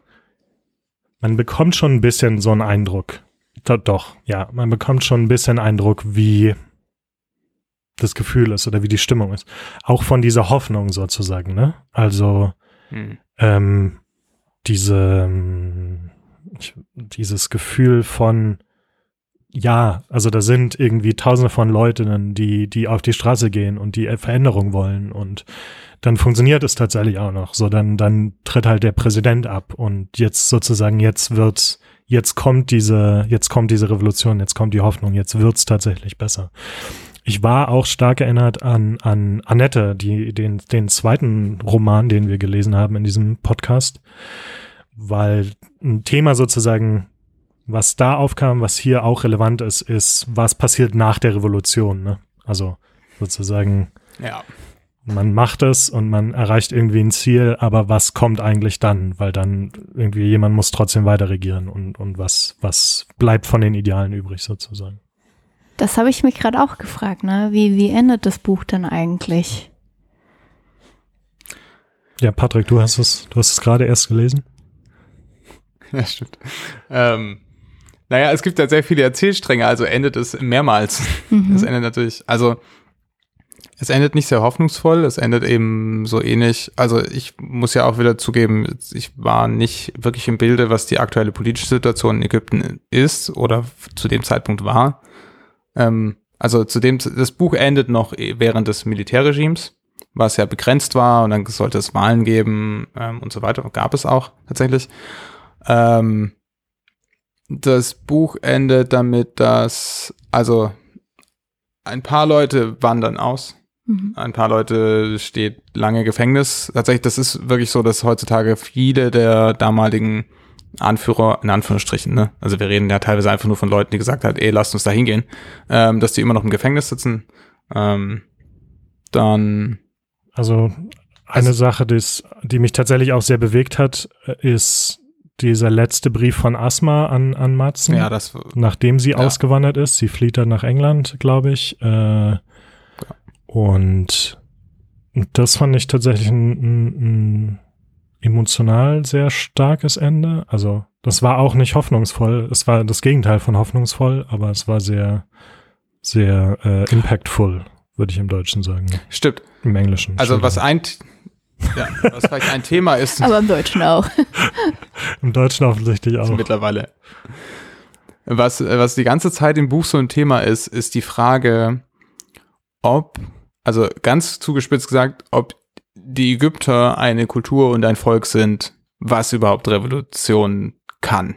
man bekommt schon ein bisschen so einen Eindruck. Do, doch, ja, man bekommt schon ein bisschen Eindruck, wie das Gefühl ist oder wie die Stimmung ist. Auch von dieser Hoffnung sozusagen, ne? Also, Hm. ähm, diese, ähm, ich, dieses Gefühl von, ja, also da sind irgendwie tausende von Leuten, die, die auf die Straße gehen und die Veränderung wollen und dann funktioniert es tatsächlich auch noch. So, dann, dann tritt halt der Präsident ab und jetzt sozusagen, jetzt wird, jetzt kommt diese, jetzt kommt diese Revolution, jetzt kommt die Hoffnung, jetzt wird's tatsächlich besser. Ich war auch stark erinnert an, an Annette, die, den, den zweiten Roman, den wir gelesen haben in diesem Podcast, weil ein Thema sozusagen, was da aufkam, was hier auch relevant ist, ist, was passiert nach der Revolution. Ne? Also sozusagen, Ja. man macht es und man erreicht irgendwie ein Ziel, aber was kommt eigentlich dann? Weil dann irgendwie jemand muss trotzdem weiter regieren und, und was, was bleibt von den Idealen übrig sozusagen. Das habe ich mich gerade auch gefragt, ne? Wie, wie endet das Buch denn eigentlich? Ja, Patrick, du hast es, du hast es gerade erst gelesen. Ja, stimmt. Ähm, naja, es gibt ja sehr viele Erzählstränge, also endet es mehrmals. Mhm. Es endet natürlich, also es endet nicht sehr hoffnungsvoll, es endet eben so ähnlich. Also ich muss ja auch wieder zugeben, ich war nicht wirklich im Bilde, was die aktuelle politische Situation in Ägypten ist oder zu dem Zeitpunkt war. Ähm, also zu dem, das Buch endet noch während des Militärregimes, was ja begrenzt war und dann sollte es Wahlen geben ähm, und so weiter. Gab es auch tatsächlich. Ähm, das Buch endet damit, dass, also ein paar Leute wandern aus. Mhm. Ein paar Leute steht lange Gefängnis. Tatsächlich, das ist wirklich so, dass heutzutage viele der damaligen Anführer, in Anführungsstrichen, ne? Also wir reden ja teilweise einfach nur von Leuten, die gesagt haben, ey, lasst uns da hingehen, ähm, dass die immer noch im Gefängnis sitzen. Ähm, dann, Also eine Also- Sache, die's, die mich tatsächlich auch sehr bewegt hat, äh, ist dieser letzte Brief von Asma an, an Matzen. ja, das, nachdem sie Ja. ausgewandert ist. Sie flieht dann nach England, glaube ich. Äh, und das fand ich tatsächlich ein, ein, ein emotional sehr starkes Ende. Also das war auch nicht hoffnungsvoll. Es war das Gegenteil von hoffnungsvoll, aber es war sehr, sehr äh, impactful, würde ich im Deutschen sagen. stimmt. Im Englischen. Also was Entschuldigung. Ja, was vielleicht ein Thema ist, Aber im Deutschen auch. Im Deutschen offensichtlich auch. mittlerweile. Was, was die ganze Zeit im Buch so ein Thema ist, ist die Frage, ob, also ganz zugespitzt gesagt, ob die Ägypter eine Kultur und ein Volk sind, was überhaupt Revolution kann,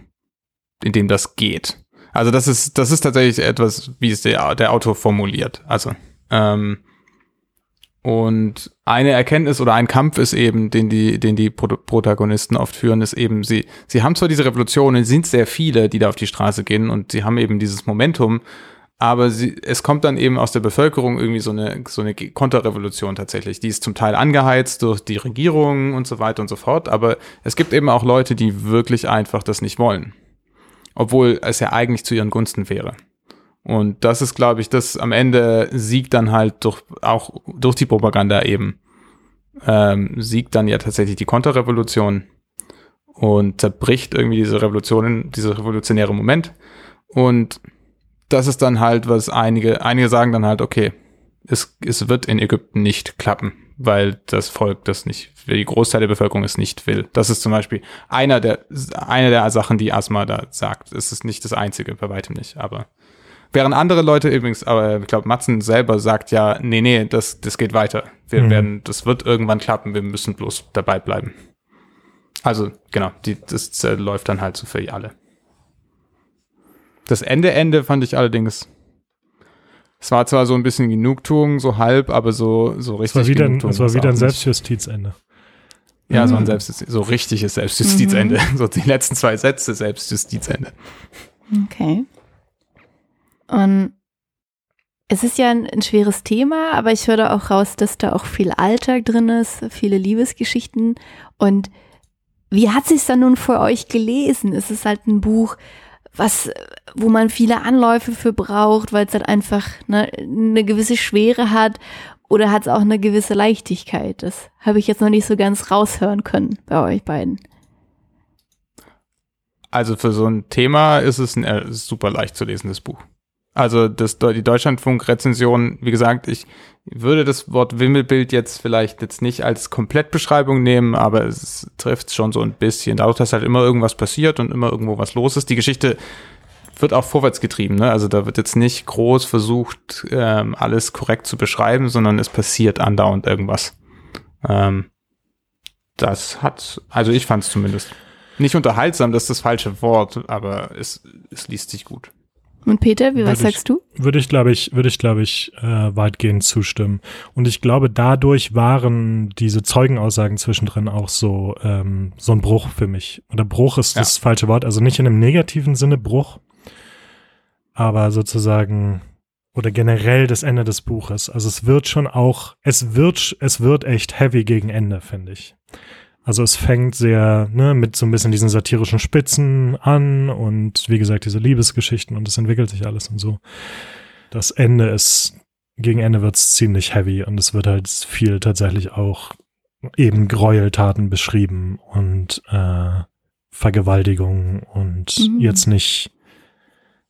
in dem das geht. Also das ist, das ist tatsächlich etwas, wie es der, der Autor formuliert. Also, ähm, Und eine Erkenntnis oder ein Kampf ist eben, den die, den die Pro Protagonisten oft führen, ist eben, sie, sie haben zwar diese Revolutionen, sind sehr viele, die da auf die Straße gehen und sie haben eben dieses Momentum, aber sie, es kommt dann eben aus der Bevölkerung irgendwie so eine, so eine Konterrevolution tatsächlich. Die ist zum Teil angeheizt durch die Regierung und so weiter und so fort, aber es gibt eben auch Leute, die wirklich einfach das nicht wollen. Obwohl es ja eigentlich zu ihren Gunsten wäre. Und das ist, glaube ich, das am Ende siegt dann halt durch, auch durch die Propaganda eben, ähm, siegt dann ja tatsächlich die Konterrevolution und zerbricht irgendwie diese Revolution, dieser revolutionäre Moment. Und das ist dann halt, was einige, einige sagen dann halt, okay, es, es wird in Ägypten nicht klappen, weil das Volk das nicht, die Großteil der Bevölkerung es nicht will. Das ist zum Beispiel einer der, eine der Sachen, die Asma da sagt. Es ist nicht das einzige, bei weitem nicht, aber Während andere Leute übrigens, aber ich glaube, Matzen selber sagt ja, nee, nee, das, das geht weiter. Wir mhm. werden, das wird irgendwann klappen, wir müssen bloß dabei bleiben. Also, genau, die, das äh, läuft dann halt so für alle. Das Ende, Ende fand ich allerdings. Es war zwar so ein bisschen Genugtuung, so halb, aber so, so richtig. Es war wieder, ein, es war wieder ein Selbstjustizende. Ja, mhm. es war ein Selbstjustiz, so richtiges Selbstjustizende. Mhm. So die letzten zwei Sätze Selbstjustizende. Okay. Und es ist ja ein, ein, schweres Thema, aber ich höre da auch raus, dass da auch viel Alltag drin ist, viele Liebesgeschichten. Und wie hat sich dann nun für euch gelesen? Es ist halt ein Buch, was, wo man viele Anläufe für braucht, weil es halt einfach ne, eine gewisse Schwere hat oder hat es auch eine gewisse Leichtigkeit? Das habe ich jetzt noch nicht so ganz raushören können bei euch beiden. Also für so ein Thema ist es ein äh, super leicht zu lesendes Buch. Also das, die Deutschlandfunk-Rezension, wie gesagt, ich würde das Wort Wimmelbild jetzt vielleicht jetzt nicht als Komplettbeschreibung nehmen, aber es trifft schon so ein bisschen. Dadurch, dass halt immer irgendwas passiert und immer irgendwo was los ist. Die Geschichte wird auch vorwärts getrieben. Ne? Also da wird jetzt nicht groß versucht, ähm, alles korrekt zu beschreiben, sondern es passiert andauernd irgendwas. Ähm, das hat, also ich fand es zumindest nicht unterhaltsam, das ist das falsche Wort, aber es, es liest sich gut. Und Peter, wie was würde sagst du? Würde ich, glaube ich, würde ich, glaube ich, äh, weitgehend zustimmen. Und ich glaube, dadurch waren diese Zeugenaussagen zwischendrin auch so ähm, so ein Bruch für mich. Oder Bruch ist ja. das falsche Wort, also nicht in einem negativen Sinne Bruch, aber sozusagen oder generell das Ende des Buches. Also es wird schon auch, es wird, es wird echt heavy gegen Ende, finde ich. Also es fängt sehr ne, mit so ein bisschen diesen satirischen Spitzen an und wie gesagt diese Liebesgeschichten und es entwickelt sich alles und so. Das Ende ist, gegen Ende wird es ziemlich heavy und es wird halt viel tatsächlich auch eben Gräueltaten beschrieben und äh, Vergewaltigung und mhm. jetzt nicht,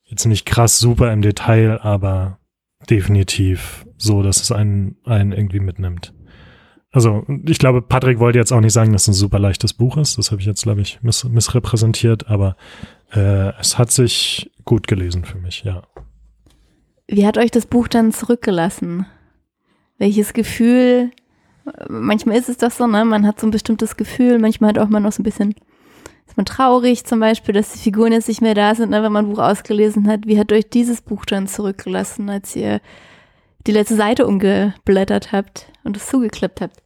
jetzt nicht krass super im Detail, aber definitiv so, dass es einen, einen irgendwie mitnimmt. Also ich glaube, Patrick wollte jetzt auch nicht sagen, dass es ein super leichtes Buch ist. Das habe ich jetzt, glaube ich, miss missrepräsentiert, aber äh, es hat sich gut gelesen für mich, ja. Wie hat euch das Buch dann zurückgelassen? Welches Gefühl? Manchmal ist es doch so, ne? Man hat so ein bestimmtes Gefühl, manchmal hat auch man noch so ein bisschen, ist man traurig zum Beispiel, dass die Figuren jetzt nicht mehr da sind, ne, wenn man ein Buch ausgelesen hat. Wie hat euch dieses Buch dann zurückgelassen, als ihr die letzte Seite umgeblättert habt und es zugeklappt habt.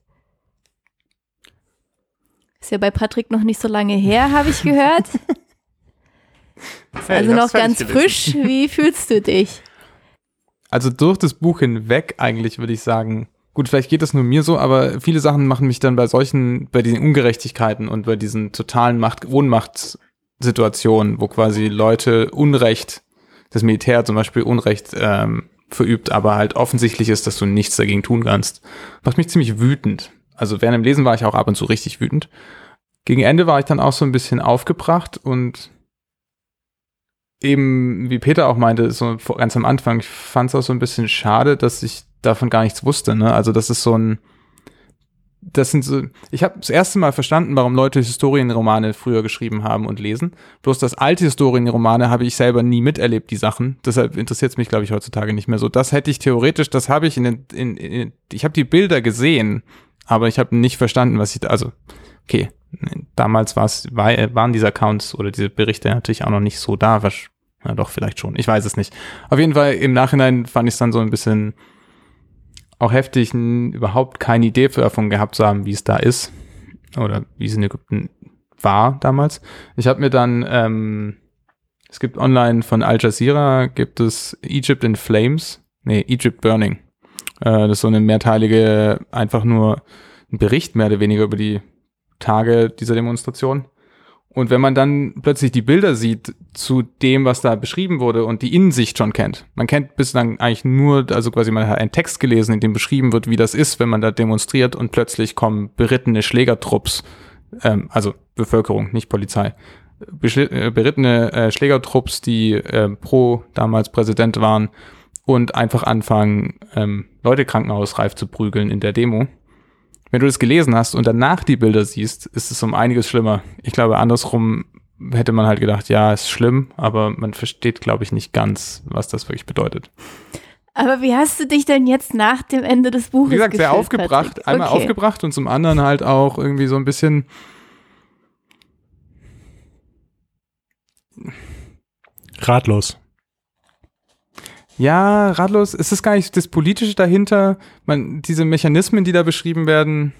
Ist ja bei Patrick noch nicht so lange her, habe ich gehört. also noch ganz frisch. Wie fühlst du dich? Also durch das Buch hinweg eigentlich würde ich sagen, gut, vielleicht geht das nur mir so, aber viele Sachen machen mich dann bei solchen, bei diesen Ungerechtigkeiten und bei diesen totalen Macht, Ohnmachtssituationen, wo quasi Leute Unrecht, das Militär zum Beispiel Unrecht ähm, verübt, aber halt offensichtlich ist, dass du nichts dagegen tun kannst. Macht mich ziemlich wütend. Also während dem Lesen war ich auch ab und zu richtig wütend. Gegen Ende war ich dann auch so ein bisschen aufgebracht und eben, wie Peter auch meinte, so ganz am Anfang, ich fand es auch so ein bisschen schade, dass ich davon gar nichts wusste. Ne? Also das ist so ein, das sind so, ich habe das erste Mal verstanden, warum Leute Historienromane früher geschrieben haben und lesen. Bloß das alte Historienromane habe ich selber nie miterlebt, die Sachen. Deshalb interessiert es mich, glaube ich, heutzutage nicht mehr so. Das hätte ich theoretisch, das habe ich in den, in, in, ich habe die Bilder gesehen, aber ich habe nicht verstanden, was ich da, also, okay, damals war waren diese Accounts oder diese Berichte natürlich auch noch nicht so da, was, ja doch, vielleicht schon, ich weiß es nicht. Auf jeden Fall, im Nachhinein fand ich es dann so ein bisschen, auch heftig, überhaupt keine Idee davon gehabt zu haben, wie es da ist oder wie es in Ägypten war damals. Ich habe mir dann, ähm, es gibt online von Al Jazeera, gibt es Egypt in Flames, nee, Egypt Burning. Äh, das ist so eine mehrteilige, einfach nur ein Bericht mehr oder weniger über die Tage dieser Demonstration. Und wenn man dann plötzlich die Bilder sieht zu dem, was da beschrieben wurde und die Innensicht schon kennt, man kennt bislang eigentlich nur, also quasi man hat einen Text gelesen, in dem beschrieben wird, wie das ist, wenn man da demonstriert und plötzlich kommen berittene Schlägertrupps, ähm, also Bevölkerung, nicht Polizei, äh, berittene äh, Schlägertrupps, die äh, pro damals Präsident waren und einfach anfangen, ähm, Leute krankenhausreif zu prügeln in der Demo. Wenn du das gelesen hast und danach die Bilder siehst, ist es um einiges schlimmer. Ich glaube, andersrum hätte man halt gedacht, ja, ist schlimm, aber man versteht, glaube ich, nicht ganz, was das wirklich bedeutet. Aber wie hast du dich denn jetzt nach dem Ende des Buches Wie gesagt, sehr aufgebracht. Patrick? Einmal okay. aufgebracht und zum anderen halt auch irgendwie so ein bisschen ratlos. Ja, ratlos. Ist es gar nicht das Politische dahinter? Man, diese Mechanismen, die da beschrieben werden.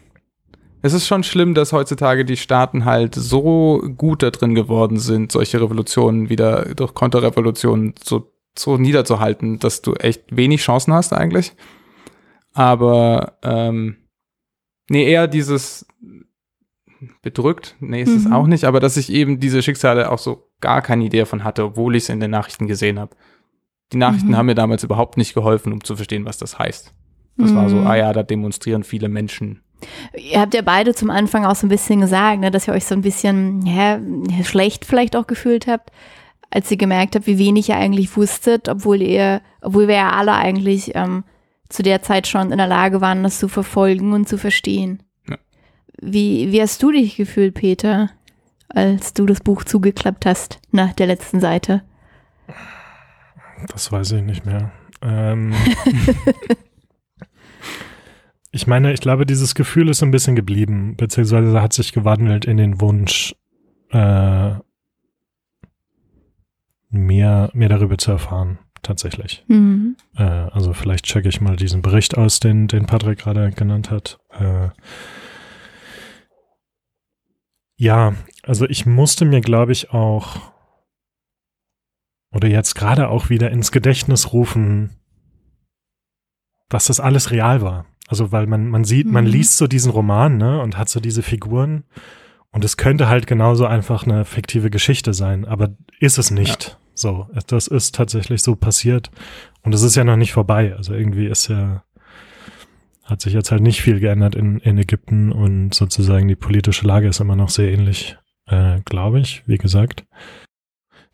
Es ist schon schlimm, dass heutzutage die Staaten halt so gut da drin geworden sind, solche Revolutionen wieder durch Konterrevolutionen so, so niederzuhalten, dass du echt wenig Chancen hast eigentlich. Aber ähm, nee, eher dieses bedrückt, nee, ist mhm. es auch nicht, aber dass ich eben diese Schicksale auch so gar keine Idee davon hatte, obwohl ich es in den Nachrichten gesehen habe. Die Nachrichten mhm. haben mir damals überhaupt nicht geholfen, um zu verstehen, was das heißt. Das mhm. war so, mhm. ah ja, da demonstrieren viele Menschen. Ihr habt ja beide zum Anfang auch so ein bisschen gesagt, ne, dass ihr euch so ein bisschen ja, schlecht vielleicht auch gefühlt habt, als ihr gemerkt habt, wie wenig ihr eigentlich wusstet, obwohl ihr, obwohl wir ja alle eigentlich ähm, zu der Zeit schon in der Lage waren, das zu verfolgen und zu verstehen. Ja. Wie, wie hast du dich gefühlt, Peter, als du das Buch zugeklappt hast nach der letzten Seite? Das weiß ich nicht mehr. Ähm, ich meine, ich glaube, dieses Gefühl ist ein bisschen geblieben, beziehungsweise hat sich gewandelt in den Wunsch, äh, mehr, mehr darüber zu erfahren, tatsächlich. Mhm. Äh, also vielleicht checke ich mal diesen Bericht aus, den, den Patrick gerade genannt hat. Äh, ja, also ich musste mir, glaube ich, auch oder jetzt gerade auch wieder ins Gedächtnis rufen, dass das alles real war. Also weil man, man sieht, mhm. man liest so diesen Roman, ne, und hat so diese Figuren und es könnte halt genauso einfach eine fiktive Geschichte sein, aber ist es nicht. Ja. So, das ist tatsächlich so passiert und es ist ja noch nicht vorbei. Also irgendwie ist ja, hat sich jetzt halt nicht viel geändert in, in Ägypten und sozusagen die politische Lage ist immer noch sehr ähnlich, äh, glaube ich, wie gesagt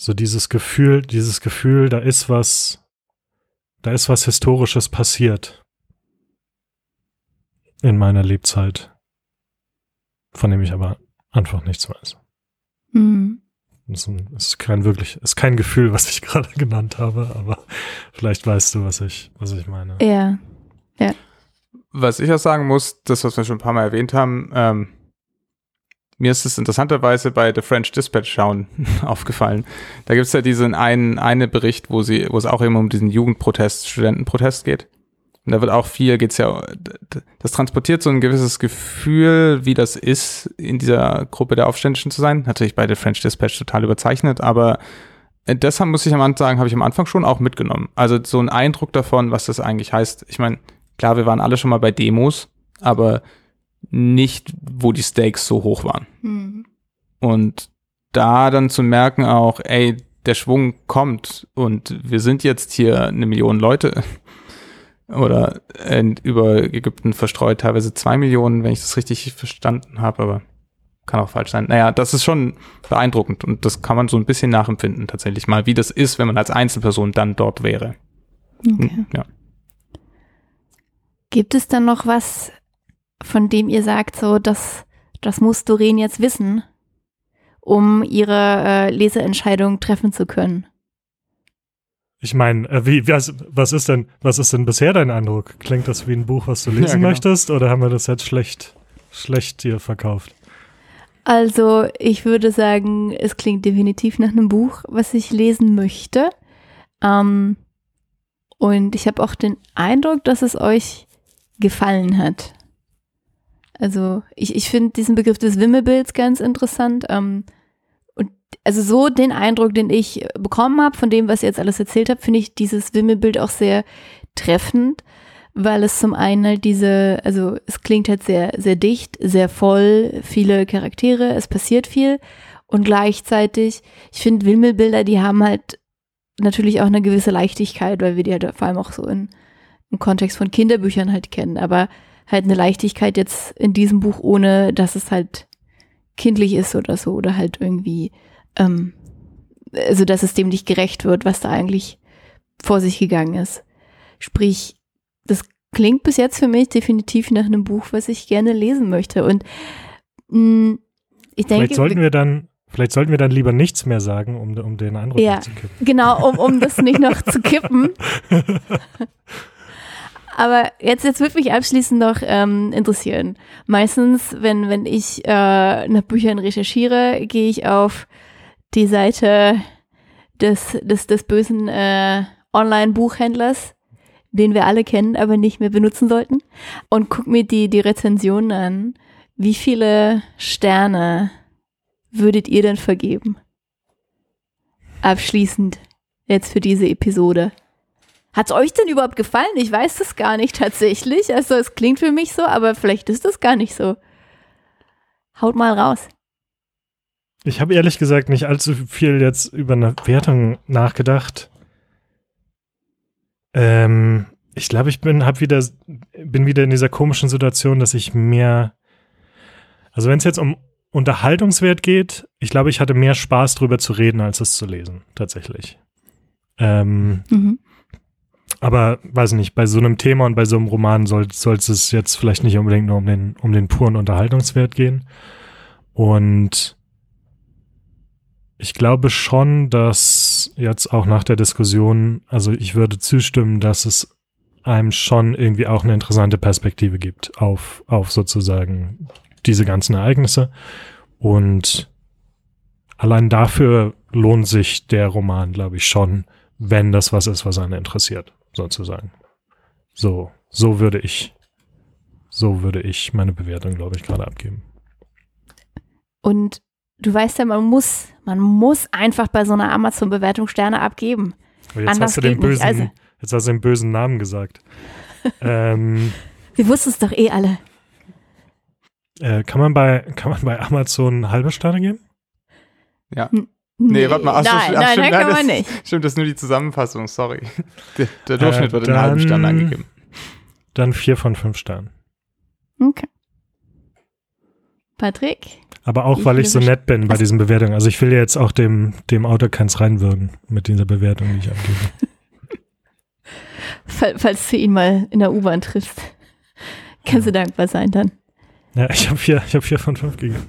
so dieses Gefühl, dieses Gefühl, da ist was, da ist was Historisches passiert in meiner Lebzeit, von dem ich aber einfach nichts weiß. Mhm. Das ist kein wirklich, ist kein Gefühl, was ich gerade genannt habe, aber vielleicht weißt du, was ich, was ich meine. Ja, ja. Was ich auch sagen muss, das, was wir schon ein paar Mal erwähnt haben, ähm, mir ist es interessanterweise bei The French Dispatch schauen aufgefallen. Da gibt es ja diesen einen, eine Bericht, wo sie, wo es auch immer um diesen Jugendprotest, Studentenprotest geht. Und da wird auch viel, geht's ja, das transportiert so ein gewisses Gefühl, wie das ist, in dieser Gruppe der Aufständischen zu sein. Natürlich bei The French Dispatch total überzeichnet, aber deshalb muss ich am Anfang sagen, habe ich am Anfang schon auch mitgenommen. Also so ein Eindruck davon, was das eigentlich heißt. Ich meine, klar, wir waren alle schon mal bei Demos, aber nicht, wo die Stakes so hoch waren. Mhm. Und da dann zu merken auch, ey, der Schwung kommt und wir sind jetzt hier eine Million Leute oder äh, über Ägypten verstreut, teilweise zwei Millionen, wenn ich das richtig verstanden habe, aber kann auch falsch sein. Naja, das ist schon beeindruckend und das kann man so ein bisschen nachempfinden tatsächlich mal, wie das ist, wenn man als Einzelperson dann dort wäre. Okay. Ja. Gibt es dann noch was von dem ihr sagt, so, das, das muss Doreen jetzt wissen, um ihre äh, Leseentscheidung treffen zu können? Ich meine, äh, wie, was, was ist denn, was ist denn bisher dein Eindruck? Klingt das wie ein Buch, was du lesen ja, genau. möchtest, oder haben wir das jetzt schlecht, schlecht dir verkauft? Also, ich würde sagen, es klingt definitiv nach einem Buch, was ich lesen möchte. Ähm, und ich habe auch den Eindruck, dass es euch gefallen hat. Also ich, ich finde diesen Begriff des Wimmelbilds ganz interessant. Ähm, und also so den Eindruck, den ich bekommen habe von dem, was ihr jetzt alles erzählt habt, finde ich dieses Wimmelbild auch sehr treffend, weil es zum einen halt diese, also es klingt halt sehr, sehr dicht, sehr voll, viele Charaktere, es passiert viel und gleichzeitig, ich finde Wimmelbilder, die haben halt natürlich auch eine gewisse Leichtigkeit, weil wir die halt vor allem auch so in, im Kontext von Kinderbüchern halt kennen, aber halt eine Leichtigkeit jetzt in diesem Buch, ohne dass es halt kindlich ist oder so oder halt irgendwie, ähm, also dass es dem nicht gerecht wird, was da eigentlich vor sich gegangen ist. Sprich, das klingt bis jetzt für mich definitiv nach einem Buch, was ich gerne lesen möchte. Und mh, mm, ich denke. Vielleicht sollten wir dann, vielleicht sollten wir dann lieber nichts mehr sagen, um, um den Eindruck ja, zu kippen. Genau, um, um das nicht noch zu kippen. Aber jetzt, jetzt würde mich abschließend noch ähm, interessieren. Meistens, wenn, wenn ich äh, nach Büchern recherchiere, gehe ich auf die Seite des, des, des bösen äh, Online-Buchhändlers, den wir alle kennen, aber nicht mehr benutzen sollten, und gucke mir die, die Rezensionen an. Wie viele Sterne würdet ihr denn vergeben? Abschließend jetzt für diese Episode. Hat es euch denn überhaupt gefallen? Ich weiß das gar nicht tatsächlich. Also es klingt für mich so, aber vielleicht ist das gar nicht so. Haut mal raus. Ich habe ehrlich gesagt nicht allzu viel jetzt über eine Wertung nachgedacht. Ähm, ich glaube, ich bin, hab wieder, bin wieder in dieser komischen Situation, dass ich mehr, also wenn es jetzt um Unterhaltungswert geht, ich glaube, ich hatte mehr Spaß drüber zu reden, als es zu lesen, tatsächlich. Ähm, mhm. Aber weiß nicht, bei so einem Thema und bei so einem Roman soll, soll es jetzt vielleicht nicht unbedingt nur um den, um den puren Unterhaltungswert gehen. Und ich glaube schon, dass jetzt auch nach der Diskussion, also ich würde zustimmen, dass es einem schon irgendwie auch eine interessante Perspektive gibt auf, auf sozusagen diese ganzen Ereignisse. Und allein dafür lohnt sich der Roman, glaube ich, schon, wenn das was ist, was einen interessiert sozusagen. So, so würde ich, so würde ich meine Bewertung, glaube ich, gerade abgeben. Und du weißt ja, man muss, man muss einfach bei so einer Amazon-Bewertung Sterne abgeben. Aber jetzt Anders hast du den bösen, also. jetzt hast du den bösen Namen gesagt. ähm, Wir wussten es doch eh alle. Äh, kann man bei, kann man bei Amazon halbe Sterne geben? Ja. Hm. Nee, warte mal. Ach, nein, so, ach, nein, stimmt, nein, kann das, man nicht. Stimmt, das ist nur die Zusammenfassung, sorry. Der, der Durchschnitt äh, wird in halben Stern angegeben. Dann vier von fünf Sternen. Okay. Patrick? Aber auch, weil ich so nett bin bei diesen Bewertungen. Also ich will jetzt auch dem, dem Autor keins reinwürgen mit dieser Bewertung, die ich abgebe. Falls du ihn mal in der U-Bahn triffst, kannst ja. du dankbar sein dann. Ja, ich habe vier, hab vier von fünf gegeben.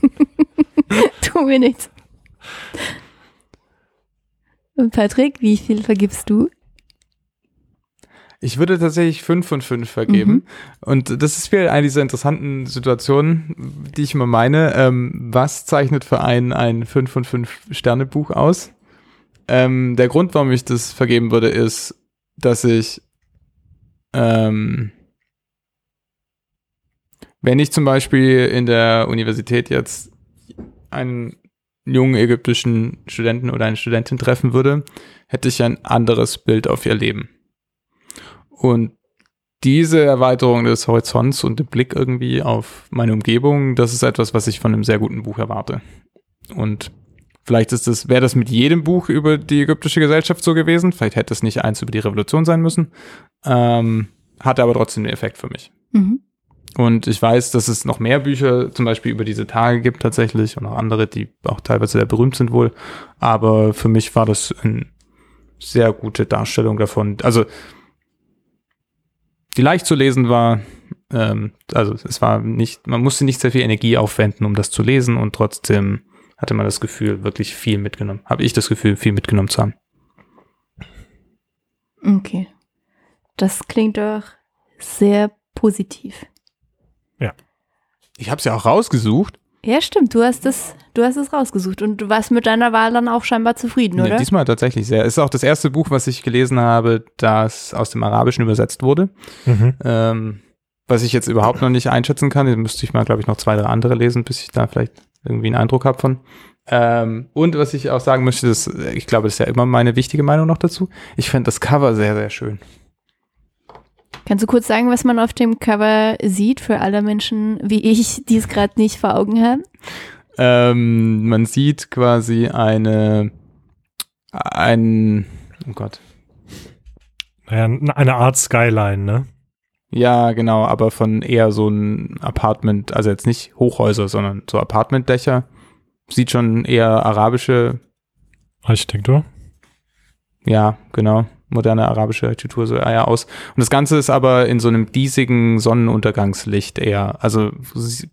tu mir nichts. Und Patrick, wie viel vergibst du? Ich würde tatsächlich fünf von fünf vergeben. Mhm. Und das ist wieder eine dieser interessanten Situationen, die ich immer meine. Ähm, was zeichnet für einen ein fünf von fünf Sterne Buch aus? Ähm, der Grund, warum ich das vergeben würde, ist, dass ich, ähm, wenn ich zum Beispiel in der Universität jetzt einen jungen ägyptischen Studenten oder eine Studentin treffen würde, hätte ich ein anderes Bild auf ihr Leben. Und diese Erweiterung des Horizonts und den Blick irgendwie auf meine Umgebung, das ist etwas, was ich von einem sehr guten Buch erwarte. Und vielleicht ist das, wäre das mit jedem Buch über die ägyptische Gesellschaft so gewesen. Vielleicht hätte es nicht eins über die Revolution sein müssen. Ähm, hatte aber trotzdem den Effekt für mich. Mhm. Und ich weiß, dass es noch mehr Bücher zum Beispiel über diese Tage gibt tatsächlich und auch andere, die auch teilweise sehr berühmt sind wohl. Aber für mich war das eine sehr gute Darstellung davon. Also die leicht zu lesen war, ähm, also es war nicht, man musste nicht sehr viel Energie aufwenden, um das zu lesen und trotzdem hatte man das Gefühl, wirklich viel mitgenommen. Habe ich das Gefühl, viel mitgenommen zu haben. Okay. Das klingt doch sehr positiv. Ja. Ich habe es ja auch rausgesucht. Ja, stimmt. Du hast es, du hast es rausgesucht und du warst mit deiner Wahl dann auch scheinbar zufrieden, oder? Ja, diesmal tatsächlich sehr. Ist auch das erste Buch, was ich gelesen habe, das aus dem Arabischen übersetzt wurde. Mhm. Ähm, was ich jetzt überhaupt noch nicht einschätzen kann. Da müsste ich mal, glaube ich, noch zwei, drei andere lesen, bis ich da vielleicht irgendwie einen Eindruck habe von. Ähm, und was ich auch sagen möchte, das, ich glaube, das ist ja immer meine wichtige Meinung noch dazu. Ich finde das Cover sehr, sehr schön. Kannst du kurz sagen, was man auf dem Cover sieht für alle Menschen wie ich, die es gerade nicht vor Augen haben? Ähm, man sieht quasi eine, ein, oh Gott. Naja, eine Art Skyline, ne? Ja, genau, aber von eher so ein Apartment, also jetzt nicht Hochhäuser, sondern so Apartmentdächer. Sieht schon eher arabische Architektur. Ja, genau moderne arabische Architektur so eher aus. Und das Ganze ist aber in so einem diesigen Sonnenuntergangslicht eher. Also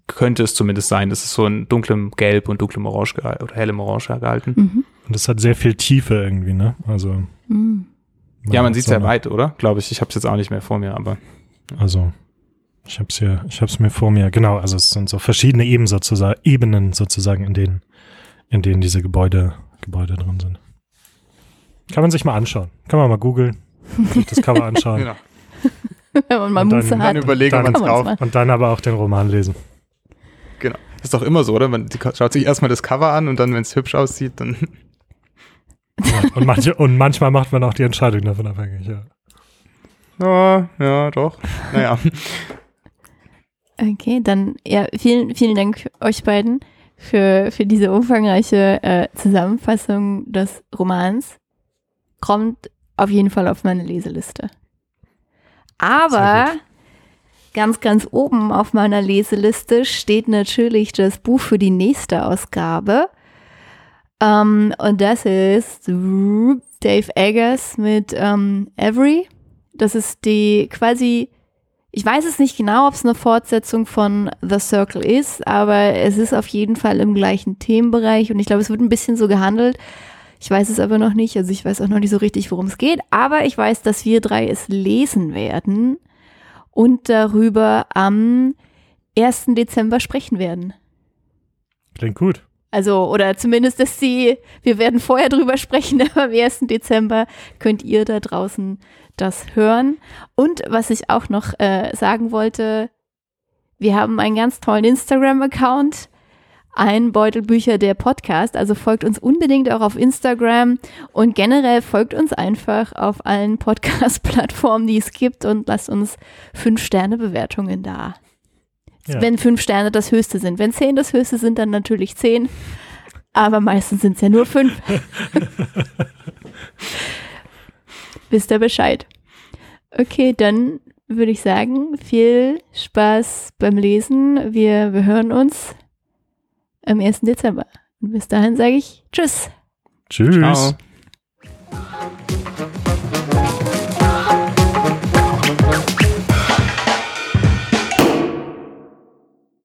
könnte es zumindest sein. Das ist so in dunklem Gelb und dunklem Orange oder hellem Orange gehalten. Mhm. Und das hat sehr viel Tiefe irgendwie, ne? Also. Mhm. Ja, man sieht sehr weit, oder? Glaube ich. Ich habe es jetzt auch nicht mehr vor mir, aber. Also. Ich habe es hier, ich habe es mir vor mir. Genau. Also es sind so verschiedene Ebenen sozusagen, Ebenen sozusagen, in denen, in denen diese Gebäude, Gebäude drin sind. Kann man sich mal anschauen. Kann man mal googeln, sich das Cover anschauen. genau. Wenn man mal und Muße dann, hat. Dann überlegen, dann, drauf. Und dann aber auch den Roman lesen. Genau. Das ist doch immer so, oder? Man schaut sich erstmal das Cover an und dann, wenn es hübsch aussieht, dann. Ja, und, manche, und manchmal macht man auch die Entscheidung davon abhängig, ja. Ja, ja, doch. Naja. Okay, dann ja, vielen, vielen Dank euch beiden für, für diese umfangreiche äh, Zusammenfassung des Romans kommt auf jeden Fall auf meine Leseliste. Aber ganz, ganz oben auf meiner Leseliste steht natürlich das Buch für die nächste Ausgabe. Um, ähm, und das ist Dave Eggers mit um, ähm, Every. Das ist die quasi, ich weiß es nicht genau, ob es eine Fortsetzung von The Circle ist, aber es ist auf jeden Fall im gleichen Themenbereich und ich glaube, es wird ein bisschen so gehandelt, ich weiß es aber noch nicht, also ich weiß auch noch nicht so richtig, worum es geht, aber ich weiß, dass wir drei es lesen werden und darüber am 1. Dezember sprechen werden. Klingt gut. Also, oder zumindest, dass sie, wir werden vorher drüber sprechen, aber am 1. Dezember könnt ihr da draußen das hören. Und was ich auch noch äh, sagen wollte, wir haben einen ganz tollen Instagram-Account ein Beutelbücher der Podcast. Also folgt uns unbedingt auch auf Instagram und generell folgt uns einfach auf allen Podcast-Plattformen, die es gibt und lasst uns fünf Sterne Bewertungen da. Ja. Wenn fünf Sterne das höchste sind. Wenn zehn das höchste sind, dann natürlich zehn. Aber meistens sind es ja nur fünf. Wisst ihr Bescheid? Okay, dann würde ich sagen, viel Spaß beim Lesen. Wir, wir hören uns am 1. Dezember. Und bis dahin sage ich Tschüss. Tschüss. Ciao.